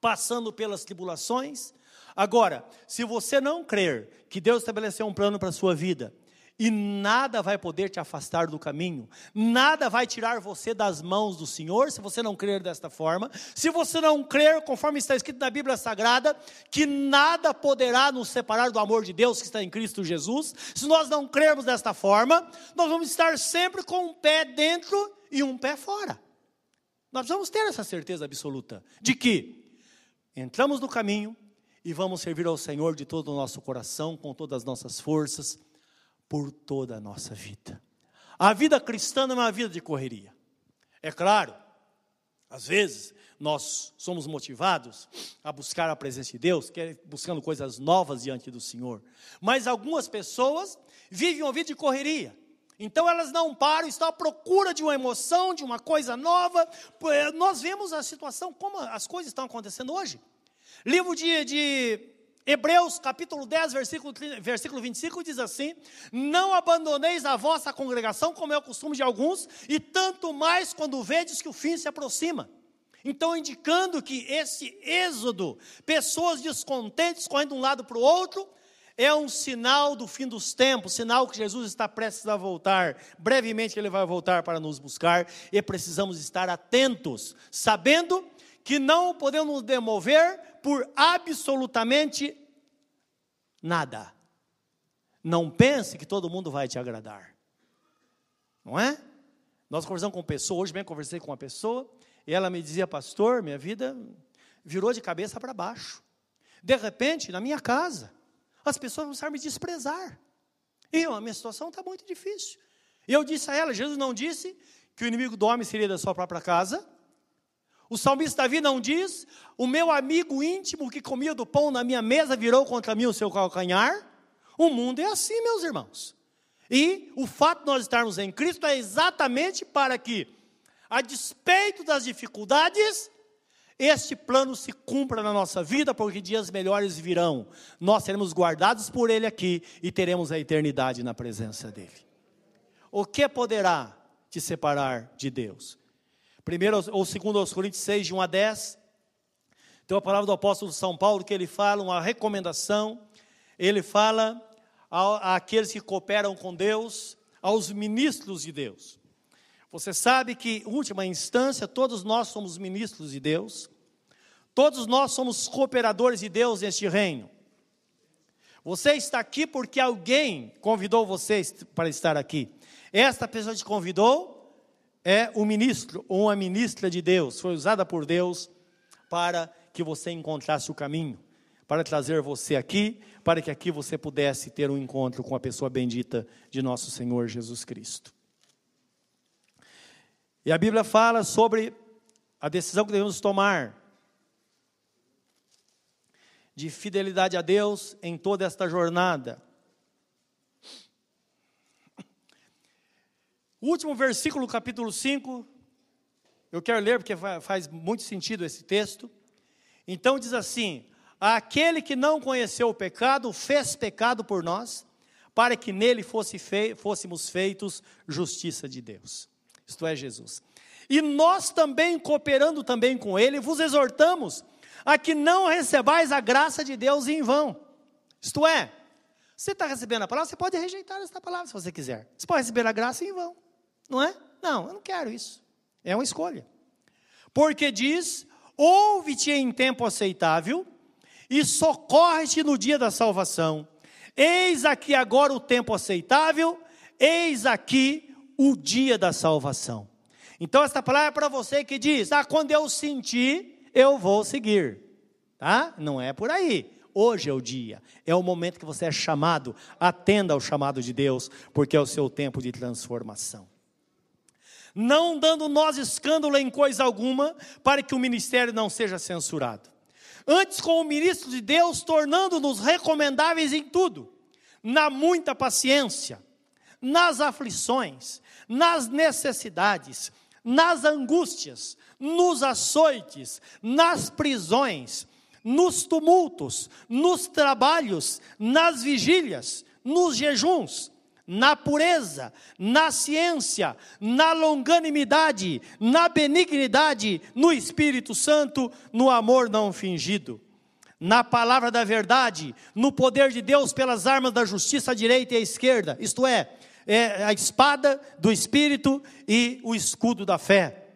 passando pelas tribulações. Agora, se você não crer que Deus estabeleceu um plano para a sua vida, e nada vai poder te afastar do caminho, nada vai tirar você das mãos do Senhor, se você não crer desta forma, se você não crer, conforme está escrito na Bíblia Sagrada, que nada poderá nos separar do amor de Deus que está em Cristo Jesus, se nós não crermos desta forma, nós vamos estar sempre com um pé dentro e um pé fora. Nós precisamos ter essa certeza absoluta de que entramos no caminho e vamos servir ao Senhor de todo o nosso coração, com todas as nossas forças por toda a nossa vida. A vida cristã não é uma vida de correria. É claro, às vezes nós somos motivados a buscar a presença de Deus, buscando coisas novas diante do Senhor. Mas algumas pessoas vivem uma vida de correria. Então elas não param, estão à procura de uma emoção, de uma coisa nova. Nós vemos a situação, como as coisas estão acontecendo hoje. Livro de, de Hebreus capítulo 10, versículo, versículo 25 diz assim: Não abandoneis a vossa congregação, como é o costume de alguns, e tanto mais quando vedes que o fim se aproxima. Então, indicando que esse êxodo, pessoas descontentes correndo de um lado para o outro, é um sinal do fim dos tempos, sinal que Jesus está prestes a voltar. Brevemente ele vai voltar para nos buscar e precisamos estar atentos, sabendo que não podemos nos demover por absolutamente nada. Não pense que todo mundo vai te agradar. Não é? Nós conversamos com uma pessoa, hoje mesmo conversei com uma pessoa, e ela me dizia, pastor, minha vida virou de cabeça para baixo. De repente, na minha casa, as pessoas começaram a me desprezar. E a minha situação está muito difícil. E eu disse a ela, Jesus não disse que o inimigo do homem seria da sua própria casa, o salmista Davi não diz: O meu amigo íntimo que comia do pão na minha mesa virou contra mim o seu calcanhar. O mundo é assim, meus irmãos. E o fato de nós estarmos em Cristo é exatamente para que, a despeito das dificuldades, este plano se cumpra na nossa vida, porque dias melhores virão. Nós seremos guardados por Ele aqui e teremos a eternidade na presença dEle. O que poderá te separar de Deus? Primeiro ou segundo aos Coríntios 6, de 1 a 10. Tem a palavra do apóstolo São Paulo que ele fala uma recomendação. Ele fala àqueles que cooperam com Deus, aos ministros de Deus. Você sabe que, última instância, todos nós somos ministros de Deus. Todos nós somos cooperadores de Deus neste reino. Você está aqui porque alguém convidou você para estar aqui. Esta pessoa te convidou é um ministro ou uma ministra de Deus, foi usada por Deus para que você encontrasse o caminho, para trazer você aqui, para que aqui você pudesse ter um encontro com a pessoa bendita de nosso Senhor Jesus Cristo. E a Bíblia fala sobre a decisão que devemos tomar de fidelidade a Deus em toda esta jornada. O último versículo, capítulo 5, eu quero ler porque faz muito sentido esse texto. Então diz assim: Aquele que não conheceu o pecado, fez pecado por nós, para que nele fosse fei fôssemos feitos justiça de Deus. Isto é Jesus. E nós também, cooperando também com ele, vos exortamos a que não recebais a graça de Deus em vão. Isto é, você está recebendo a palavra, você pode rejeitar esta palavra se você quiser. Você pode receber a graça em vão. Não é? Não, eu não quero isso. É uma escolha. Porque diz: ouve-te em tempo aceitável e socorre-te no dia da salvação. Eis aqui agora o tempo aceitável, eis aqui o dia da salvação. Então, esta palavra é para você que diz: ah, quando eu sentir, eu vou seguir. Tá? Não é por aí. Hoje é o dia, é o momento que você é chamado. Atenda ao chamado de Deus, porque é o seu tempo de transformação. Não dando nós escândalo em coisa alguma, para que o ministério não seja censurado. Antes, como ministro de Deus, tornando-nos recomendáveis em tudo, na muita paciência, nas aflições, nas necessidades, nas angústias, nos açoites, nas prisões, nos tumultos, nos trabalhos, nas vigílias, nos jejuns, na pureza, na ciência, na longanimidade, na benignidade, no Espírito Santo, no amor não fingido, na palavra da verdade, no poder de Deus pelas armas da justiça à direita e à esquerda, isto é, é a espada do Espírito e o escudo da fé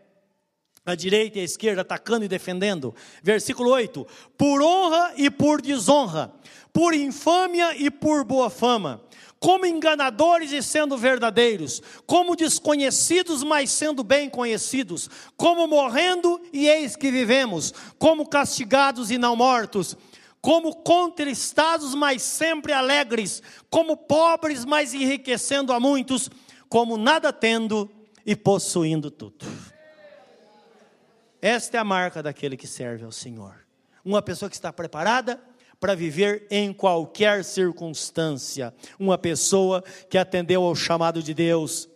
a direita e a esquerda, atacando e defendendo. Versículo 8: Por honra e por desonra, por infâmia e por boa fama, como enganadores e sendo verdadeiros, como desconhecidos, mas sendo bem conhecidos, como morrendo e eis que vivemos, como castigados e não mortos, como contristados, mas sempre alegres, como pobres, mas enriquecendo a muitos, como nada tendo e possuindo tudo. Esta é a marca daquele que serve ao Senhor. Uma pessoa que está preparada para viver em qualquer circunstância. Uma pessoa que atendeu ao chamado de Deus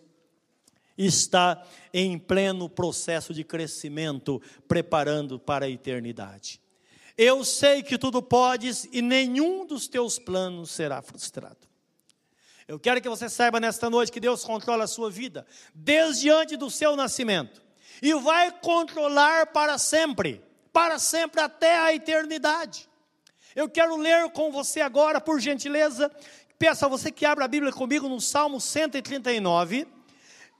está em pleno processo de crescimento, preparando para a eternidade. Eu sei que tudo podes e nenhum dos teus planos será frustrado. Eu quero que você saiba nesta noite que Deus controla a sua vida desde antes do seu nascimento e vai controlar para sempre, para sempre até a eternidade. Eu quero ler com você agora, por gentileza, peço a você que abra a Bíblia comigo no Salmo 139.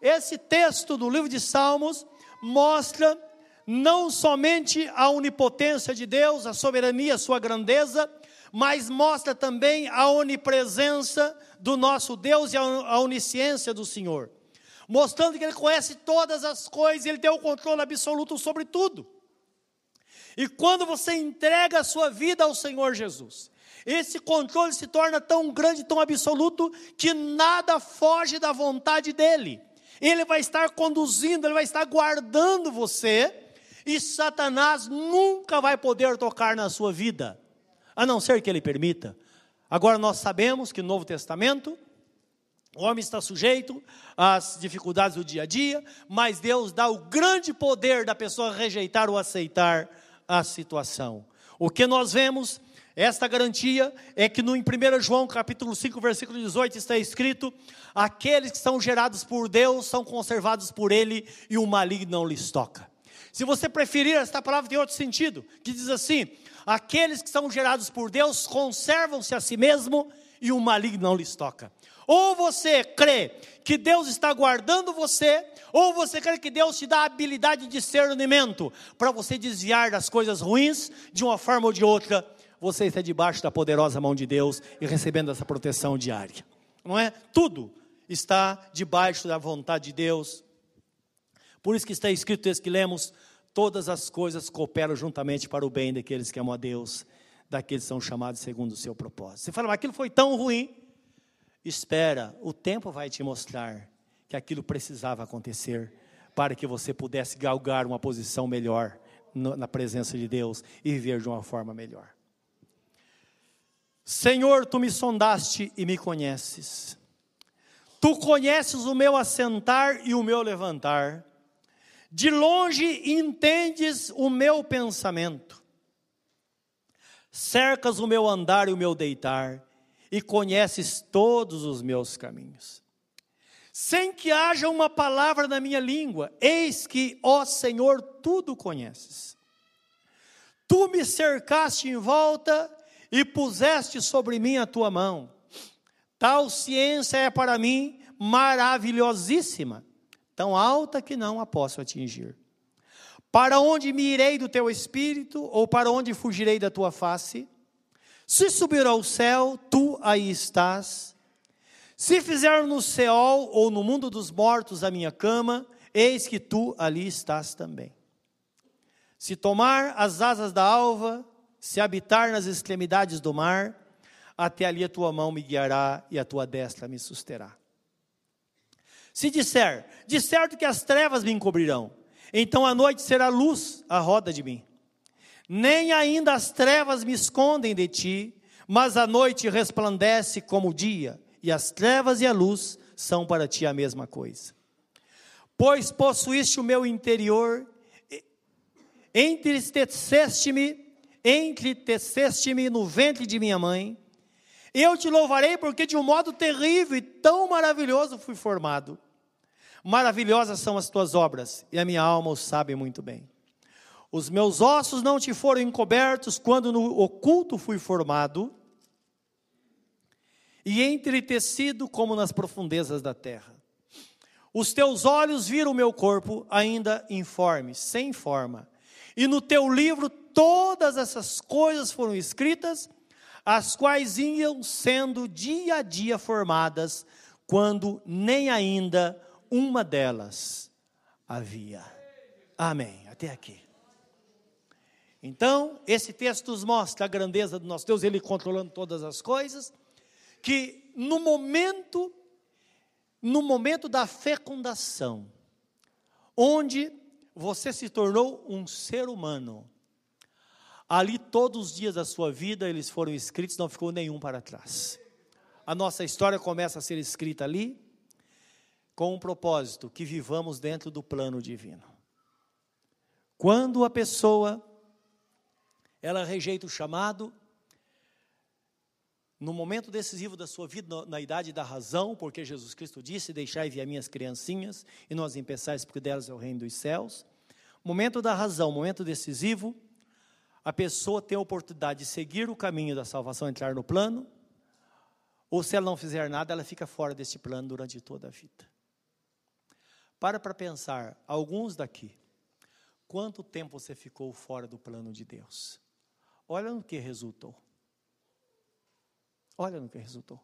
Esse texto do livro de Salmos mostra não somente a onipotência de Deus, a soberania, a sua grandeza, mas mostra também a onipresença do nosso Deus e a onisciência do Senhor mostrando que Ele conhece todas as coisas, Ele tem o controle absoluto sobre tudo. E quando você entrega a sua vida ao Senhor Jesus, esse controle se torna tão grande, tão absoluto, que nada foge da vontade dEle. Ele vai estar conduzindo, Ele vai estar guardando você, e Satanás nunca vai poder tocar na sua vida, a não ser que Ele permita. Agora nós sabemos que no Novo Testamento, o homem está sujeito às dificuldades do dia a dia, mas Deus dá o grande poder da pessoa rejeitar ou aceitar a situação. O que nós vemos, esta garantia, é que no, em 1 João capítulo 5, versículo 18, está escrito: aqueles que são gerados por Deus são conservados por Ele e o maligno não lhes toca. Se você preferir, esta palavra tem outro sentido, que diz assim: aqueles que são gerados por Deus conservam-se a si mesmo e o maligno não lhes toca. Ou você crê que Deus está guardando você, ou você crê que Deus te dá a habilidade de discernimento para você desviar das coisas ruins de uma forma ou de outra. Você está debaixo da poderosa mão de Deus e recebendo essa proteção diária. Não é? Tudo está debaixo da vontade de Deus. Por isso que está escrito texto que lemos, todas as coisas cooperam juntamente para o bem daqueles que amam a Deus, daqueles que são chamados segundo o seu propósito. Você fala, mas aquilo foi tão ruim. Espera, o tempo vai te mostrar que aquilo precisava acontecer para que você pudesse galgar uma posição melhor na presença de Deus e viver de uma forma melhor. Senhor, tu me sondaste e me conheces. Tu conheces o meu assentar e o meu levantar. De longe entendes o meu pensamento. Cercas o meu andar e o meu deitar e conheces todos os meus caminhos. Sem que haja uma palavra na minha língua, eis que, ó Senhor, tudo conheces. Tu me cercaste em volta e puseste sobre mim a tua mão. Tal ciência é para mim maravilhosíssima, tão alta que não a posso atingir. Para onde me irei do teu espírito, ou para onde fugirei da tua face? Se subir ao céu, tu aí estás. Se fizer no céu ou no mundo dos mortos a minha cama, eis que tu ali estás também. Se tomar as asas da alva, se habitar nas extremidades do mar, até ali a tua mão me guiará e a tua destra me susterá. Se disser, de certo que as trevas me encobrirão, então a noite será luz à roda de mim. Nem ainda as trevas me escondem de ti, mas a noite resplandece como o dia, e as trevas e a luz são para ti a mesma coisa. Pois possuíste o meu interior, entristeceste-me, entristeceste-me no ventre de minha mãe, eu te louvarei porque de um modo terrível e tão maravilhoso fui formado. Maravilhosas são as tuas obras, e a minha alma o sabe muito bem. Os meus ossos não te foram encobertos quando no oculto fui formado, e entretecido como nas profundezas da terra. Os teus olhos viram o meu corpo ainda informe, sem forma, e no teu livro todas essas coisas foram escritas, as quais iam sendo dia a dia formadas, quando nem ainda uma delas havia. Amém. Até aqui. Então, esse texto nos mostra a grandeza do nosso Deus, Ele controlando todas as coisas, que no momento, no momento da fecundação, onde você se tornou um ser humano, ali todos os dias da sua vida eles foram escritos, não ficou nenhum para trás. A nossa história começa a ser escrita ali, com um propósito, que vivamos dentro do plano divino. Quando a pessoa ela rejeita o chamado, no momento decisivo da sua vida, na idade da razão, porque Jesus Cristo disse: Deixai vir minhas criancinhas, e nós empeçais, porque delas é o reino dos céus. Momento da razão, momento decisivo, a pessoa tem a oportunidade de seguir o caminho da salvação, entrar no plano, ou se ela não fizer nada, ela fica fora desse plano durante toda a vida. Para para pensar, alguns daqui, quanto tempo você ficou fora do plano de Deus? Olha no que resultou. Olha no que resultou.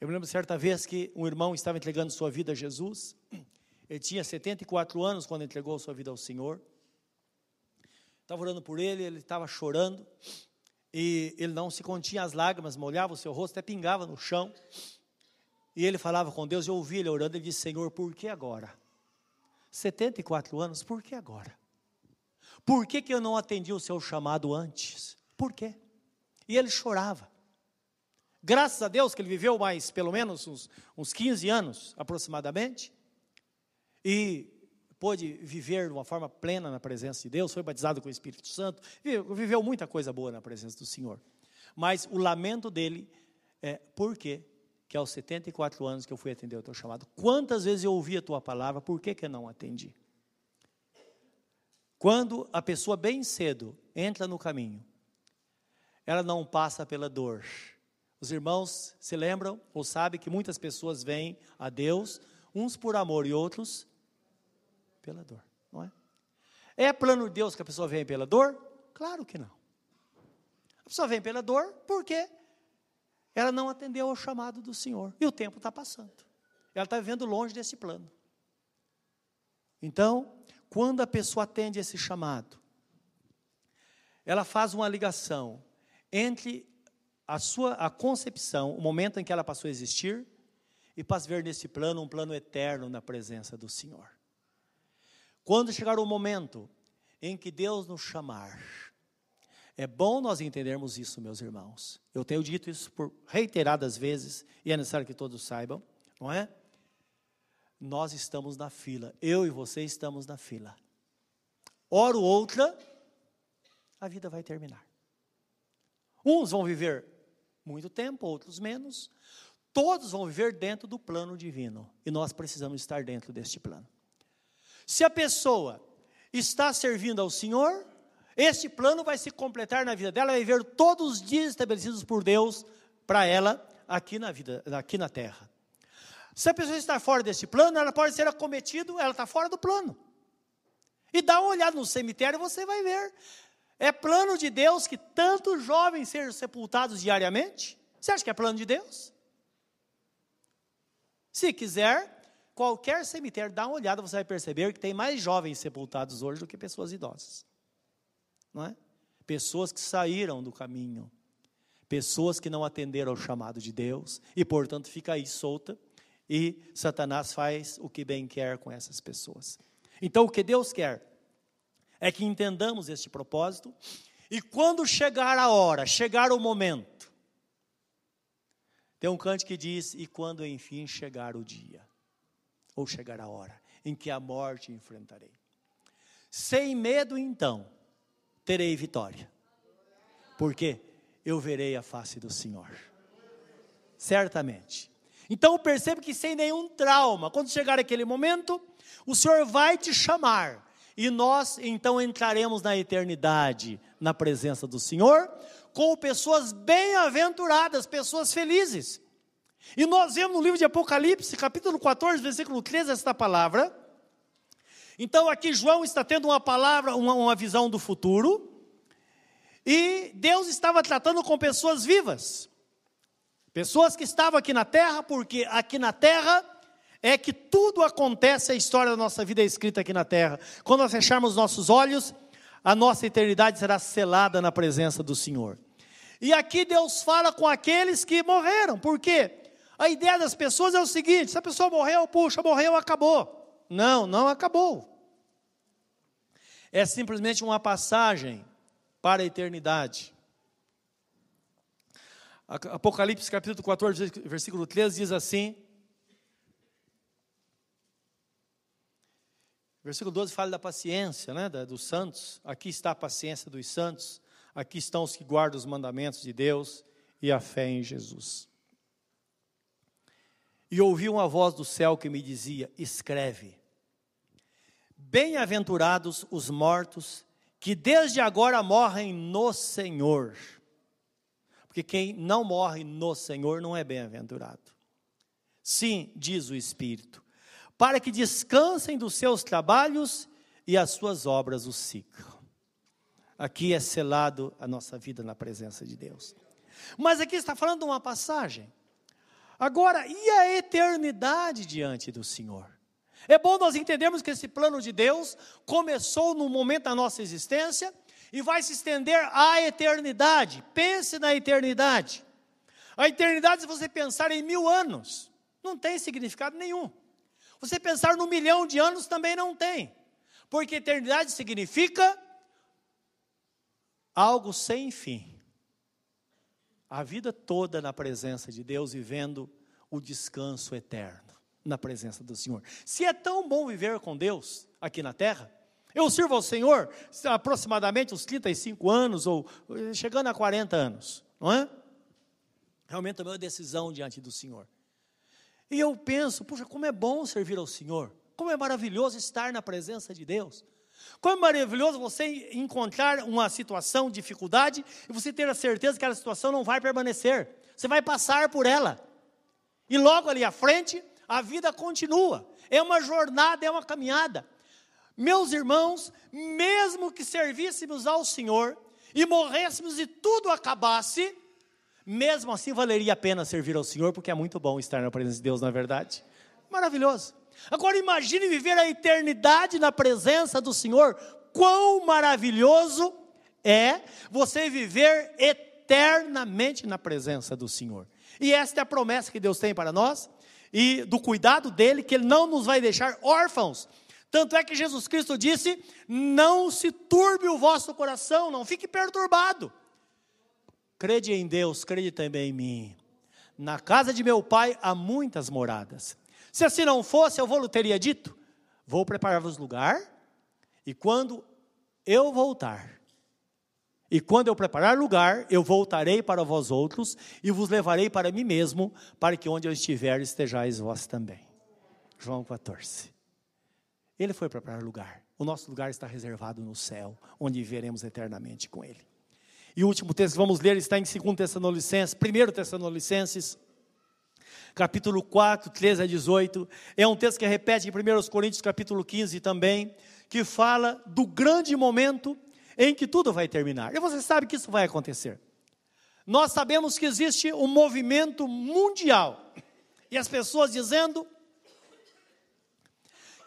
Eu me lembro certa vez que um irmão estava entregando sua vida a Jesus. Ele tinha 74 anos quando entregou sua vida ao Senhor. Estava orando por ele, ele estava chorando. E ele não se continha as lágrimas, molhava o seu rosto, até pingava no chão. E ele falava com Deus, eu ouvi ele orando, ele disse: Senhor, por que agora? 74 anos, por que agora? Por que, que eu não atendi o seu chamado antes? Por quê? E ele chorava. Graças a Deus que ele viveu mais, pelo menos, uns, uns 15 anos aproximadamente, e pôde viver de uma forma plena na presença de Deus, foi batizado com o Espírito Santo, viveu muita coisa boa na presença do Senhor. Mas o lamento dele é por quê? Que aos 74 anos que eu fui atender o teu chamado, quantas vezes eu ouvi a tua palavra, por que, que eu não atendi? Quando a pessoa bem cedo entra no caminho, ela não passa pela dor. Os irmãos se lembram ou sabem que muitas pessoas vêm a Deus, uns por amor e outros pela dor, não é? É plano de Deus que a pessoa vem pela dor? Claro que não. A pessoa vem pela dor porque ela não atendeu ao chamado do Senhor. E o tempo está passando. Ela está vivendo longe desse plano. Então, quando a pessoa atende esse chamado, ela faz uma ligação entre a sua a concepção, o momento em que ela passou a existir, e passa a ver nesse plano um plano eterno na presença do Senhor. Quando chegar o momento em que Deus nos chamar, é bom nós entendermos isso, meus irmãos. Eu tenho dito isso por reiteradas vezes e é necessário que todos saibam, não é? Nós estamos na fila, eu e você estamos na fila. Hora ou outra, a vida vai terminar. Uns vão viver muito tempo, outros menos. Todos vão viver dentro do plano divino e nós precisamos estar dentro deste plano. Se a pessoa está servindo ao Senhor, este plano vai se completar na vida dela, vai ver todos os dias estabelecidos por Deus para ela aqui na vida, aqui na terra. Se a pessoa está fora desse plano, ela pode ser acometida, ela está fora do plano. E dá uma olhada no cemitério, você vai ver. É plano de Deus que tantos jovens sejam sepultados diariamente? Você acha que é plano de Deus? Se quiser, qualquer cemitério, dá uma olhada, você vai perceber que tem mais jovens sepultados hoje do que pessoas idosas não é? pessoas que saíram do caminho, pessoas que não atenderam ao chamado de Deus e, portanto, fica aí solta e Satanás faz o que bem quer com essas pessoas. Então, o que Deus quer é que entendamos este propósito e quando chegar a hora, chegar o momento, tem um cante que diz: E quando enfim chegar o dia, ou chegar a hora, em que a morte enfrentarei. Sem medo, então, terei vitória, porque eu verei a face do Senhor, certamente. Então perceba que sem nenhum trauma, quando chegar aquele momento, o Senhor vai te chamar e nós então entraremos na eternidade, na presença do Senhor, com pessoas bem-aventuradas, pessoas felizes. E nós vemos no livro de Apocalipse, capítulo 14, versículo 13, esta palavra. Então aqui João está tendo uma palavra, uma, uma visão do futuro, e Deus estava tratando com pessoas vivas. Pessoas que estavam aqui na terra, porque aqui na terra é que tudo acontece, a história da nossa vida é escrita aqui na terra. Quando nós fecharmos nossos olhos, a nossa eternidade será selada na presença do Senhor. E aqui Deus fala com aqueles que morreram, porque a ideia das pessoas é o seguinte: se a pessoa morreu, puxa, morreu, acabou. Não, não acabou. É simplesmente uma passagem para a eternidade. Apocalipse capítulo 14, versículo 13 diz assim: Versículo 12 fala da paciência, né, dos santos. Aqui está a paciência dos santos. Aqui estão os que guardam os mandamentos de Deus e a fé em Jesus. E ouvi uma voz do céu que me dizia: Escreve. Bem-aventurados os mortos que desde agora morrem no Senhor. Porque quem não morre no Senhor não é bem-aventurado. Sim, diz o Espírito, para que descansem dos seus trabalhos e as suas obras os sigam. Aqui é selado a nossa vida na presença de Deus. Mas aqui está falando uma passagem. Agora, e a eternidade diante do Senhor? É bom nós entendermos que esse plano de Deus começou no momento da nossa existência e vai se estender à eternidade. Pense na eternidade. A eternidade, se você pensar em mil anos, não tem significado nenhum. Você pensar no milhão de anos também não tem. Porque eternidade significa algo sem fim. A vida toda na presença de Deus, vivendo o descanso eterno na presença do Senhor. Se é tão bom viver com Deus aqui na terra, eu sirvo ao Senhor aproximadamente uns 35 anos, ou eh, chegando a 40 anos, não é? Realmente tomei uma decisão diante do Senhor. E eu penso, puxa, como é bom servir ao Senhor, como é maravilhoso estar na presença de Deus. Como é maravilhoso você encontrar uma situação de dificuldade e você ter a certeza que aquela situação não vai permanecer. Você vai passar por ela. E logo ali à frente, a vida continua. É uma jornada, é uma caminhada. Meus irmãos, mesmo que servíssemos ao Senhor e morrêssemos e tudo acabasse, mesmo assim valeria a pena servir ao Senhor, porque é muito bom estar na presença de Deus, na é verdade. Maravilhoso. Agora imagine viver a eternidade na presença do Senhor. Quão maravilhoso é você viver eternamente na presença do Senhor. E esta é a promessa que Deus tem para nós e do cuidado dele, que ele não nos vai deixar órfãos tanto é que Jesus Cristo disse: Não se turbe o vosso coração, não fique perturbado. Crede em Deus, crede também em mim. Na casa de meu pai há muitas moradas. Se assim não fosse, eu vou teria dito: Vou preparar-vos lugar, e quando eu voltar, e quando eu preparar lugar, eu voltarei para vós outros e vos levarei para mim mesmo, para que onde eu estiver estejais vós também. João 14. Ele foi preparar lugar. O nosso lugar está reservado no céu, onde viveremos eternamente com Ele. E o último texto que vamos ler está em 2 Tessalonicenses, 1 Tessalonicenses, capítulo 4, 13 a 18. É um texto que repete em 1 Coríntios, capítulo 15 também, que fala do grande momento em que tudo vai terminar. E você sabe que isso vai acontecer. Nós sabemos que existe um movimento mundial, e as pessoas dizendo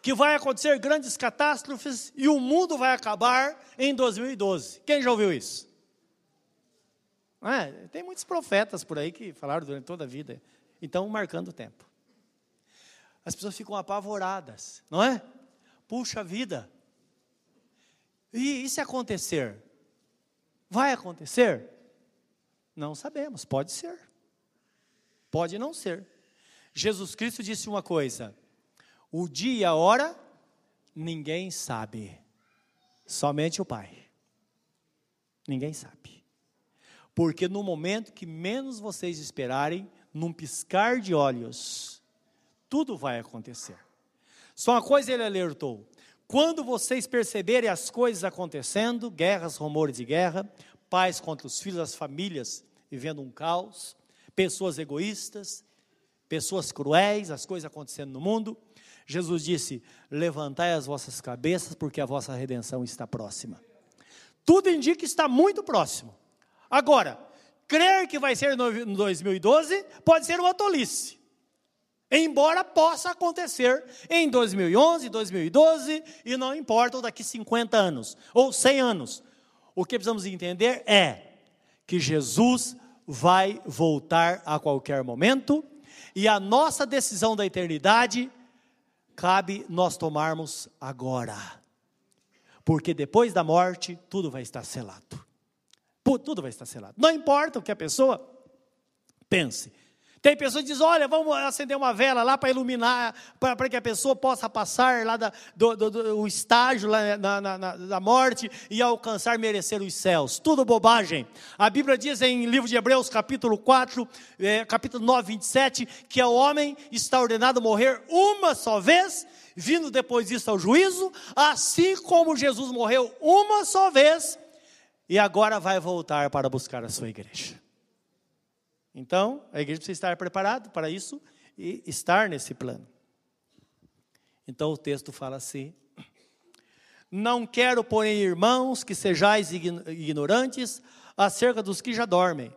que vai acontecer grandes catástrofes e o mundo vai acabar em 2012. Quem já ouviu isso? É, tem muitos profetas por aí que falaram durante toda a vida. Então, marcando o tempo. As pessoas ficam apavoradas, não é? Puxa vida. E, e se acontecer? Vai acontecer? Não sabemos, pode ser. Pode não ser. Jesus Cristo disse uma coisa: o dia e a hora ninguém sabe, somente o Pai. Ninguém sabe. Porque no momento que menos vocês esperarem, num piscar de olhos, tudo vai acontecer. Só uma coisa ele alertou: quando vocês perceberem as coisas acontecendo, guerras, rumores de guerra, pais contra os filhos, as famílias vivendo um caos, pessoas egoístas, pessoas cruéis, as coisas acontecendo no mundo, Jesus disse: Levantai as vossas cabeças, porque a vossa redenção está próxima. Tudo indica que está muito próximo. Agora, crer que vai ser no 2012 pode ser uma tolice. Embora possa acontecer em 2011, 2012 e não importa daqui 50 anos ou 100 anos. O que precisamos entender é que Jesus vai voltar a qualquer momento e a nossa decisão da eternidade cabe nós tomarmos agora. Porque depois da morte, tudo vai estar selado. Tudo vai estar selado. Não importa o que a pessoa pense. Tem pessoas que dizem: olha, vamos acender uma vela lá para iluminar, para que a pessoa possa passar lá da, do, do, do estágio lá na, na, na, da morte e alcançar, merecer os céus. Tudo bobagem. A Bíblia diz em livro de Hebreus, capítulo 4, é, capítulo 9, 27, que o homem está ordenado morrer uma só vez, vindo depois disso ao juízo, assim como Jesus morreu uma só vez e agora vai voltar para buscar a sua igreja. Então, a igreja precisa estar preparada para isso e estar nesse plano. Então o texto fala assim: Não quero, porém, irmãos, que sejais ignorantes acerca dos que já dormem,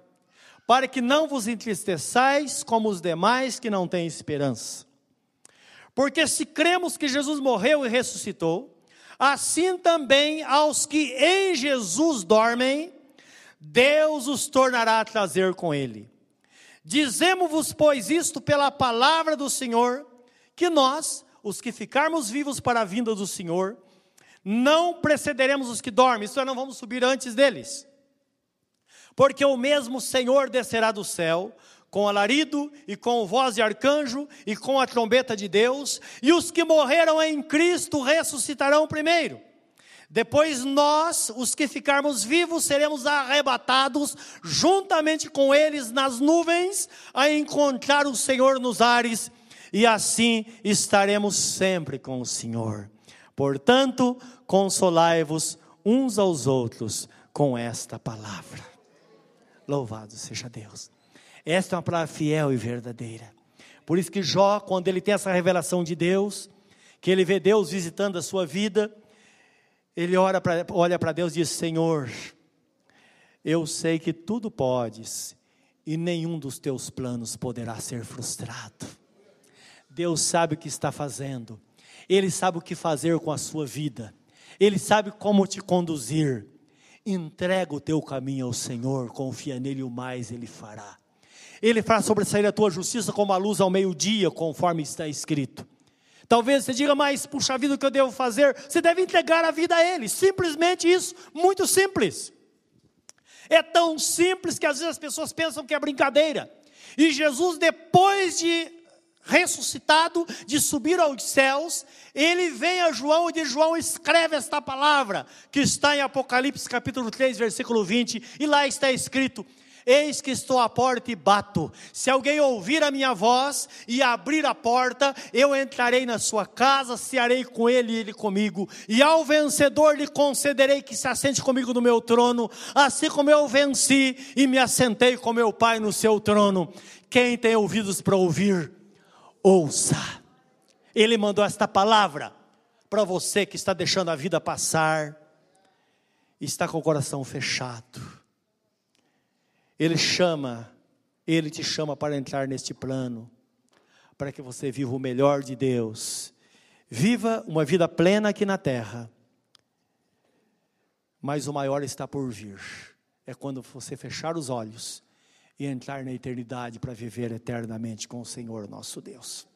para que não vos entristeçais como os demais que não têm esperança. Porque se cremos que Jesus morreu e ressuscitou, assim também aos que em Jesus dormem, Deus os tornará a trazer com ele. Dizemos-vos, pois, isto pela palavra do Senhor, que nós, os que ficarmos vivos para a vinda do Senhor, não precederemos os que dormem, isto é, não vamos subir antes deles. Porque o mesmo Senhor descerá do céu, com alarido e com voz de arcanjo e com a trombeta de Deus, e os que morreram em Cristo ressuscitarão primeiro. Depois nós, os que ficarmos vivos, seremos arrebatados juntamente com eles nas nuvens, a encontrar o Senhor nos ares, e assim estaremos sempre com o Senhor. Portanto, consolai-vos uns aos outros com esta palavra. Louvado seja Deus. Esta é uma palavra fiel e verdadeira. Por isso que Jó, quando ele tem essa revelação de Deus, que ele vê Deus visitando a sua vida, ele ora pra, olha para Deus e diz: Senhor, eu sei que tudo podes e nenhum dos teus planos poderá ser frustrado. Deus sabe o que está fazendo, Ele sabe o que fazer com a sua vida, Ele sabe como te conduzir. Entrega o teu caminho ao Senhor, confia nele, o mais Ele fará. Ele fará sobressair a tua justiça como a luz ao meio-dia, conforme está escrito. Talvez você diga, mas puxa vida, o que eu devo fazer? Você deve entregar a vida a Ele, simplesmente isso, muito simples. É tão simples que às vezes as pessoas pensam que é brincadeira. E Jesus, depois de ressuscitado, de subir aos céus, ele vem a João e diz: João, escreve esta palavra, que está em Apocalipse capítulo 3, versículo 20, e lá está escrito: Eis que estou à porta e bato. Se alguém ouvir a minha voz e abrir a porta, eu entrarei na sua casa, cearei com ele e ele comigo. E ao vencedor lhe concederei que se assente comigo no meu trono, assim como eu venci e me assentei com meu Pai no seu trono. Quem tem ouvidos para ouvir, ouça. Ele mandou esta palavra para você que está deixando a vida passar, está com o coração fechado ele chama, ele te chama para entrar neste plano, para que você viva o melhor de Deus. Viva uma vida plena aqui na terra. Mas o maior está por vir. é quando você fechar os olhos e entrar na eternidade para viver eternamente com o Senhor nosso Deus.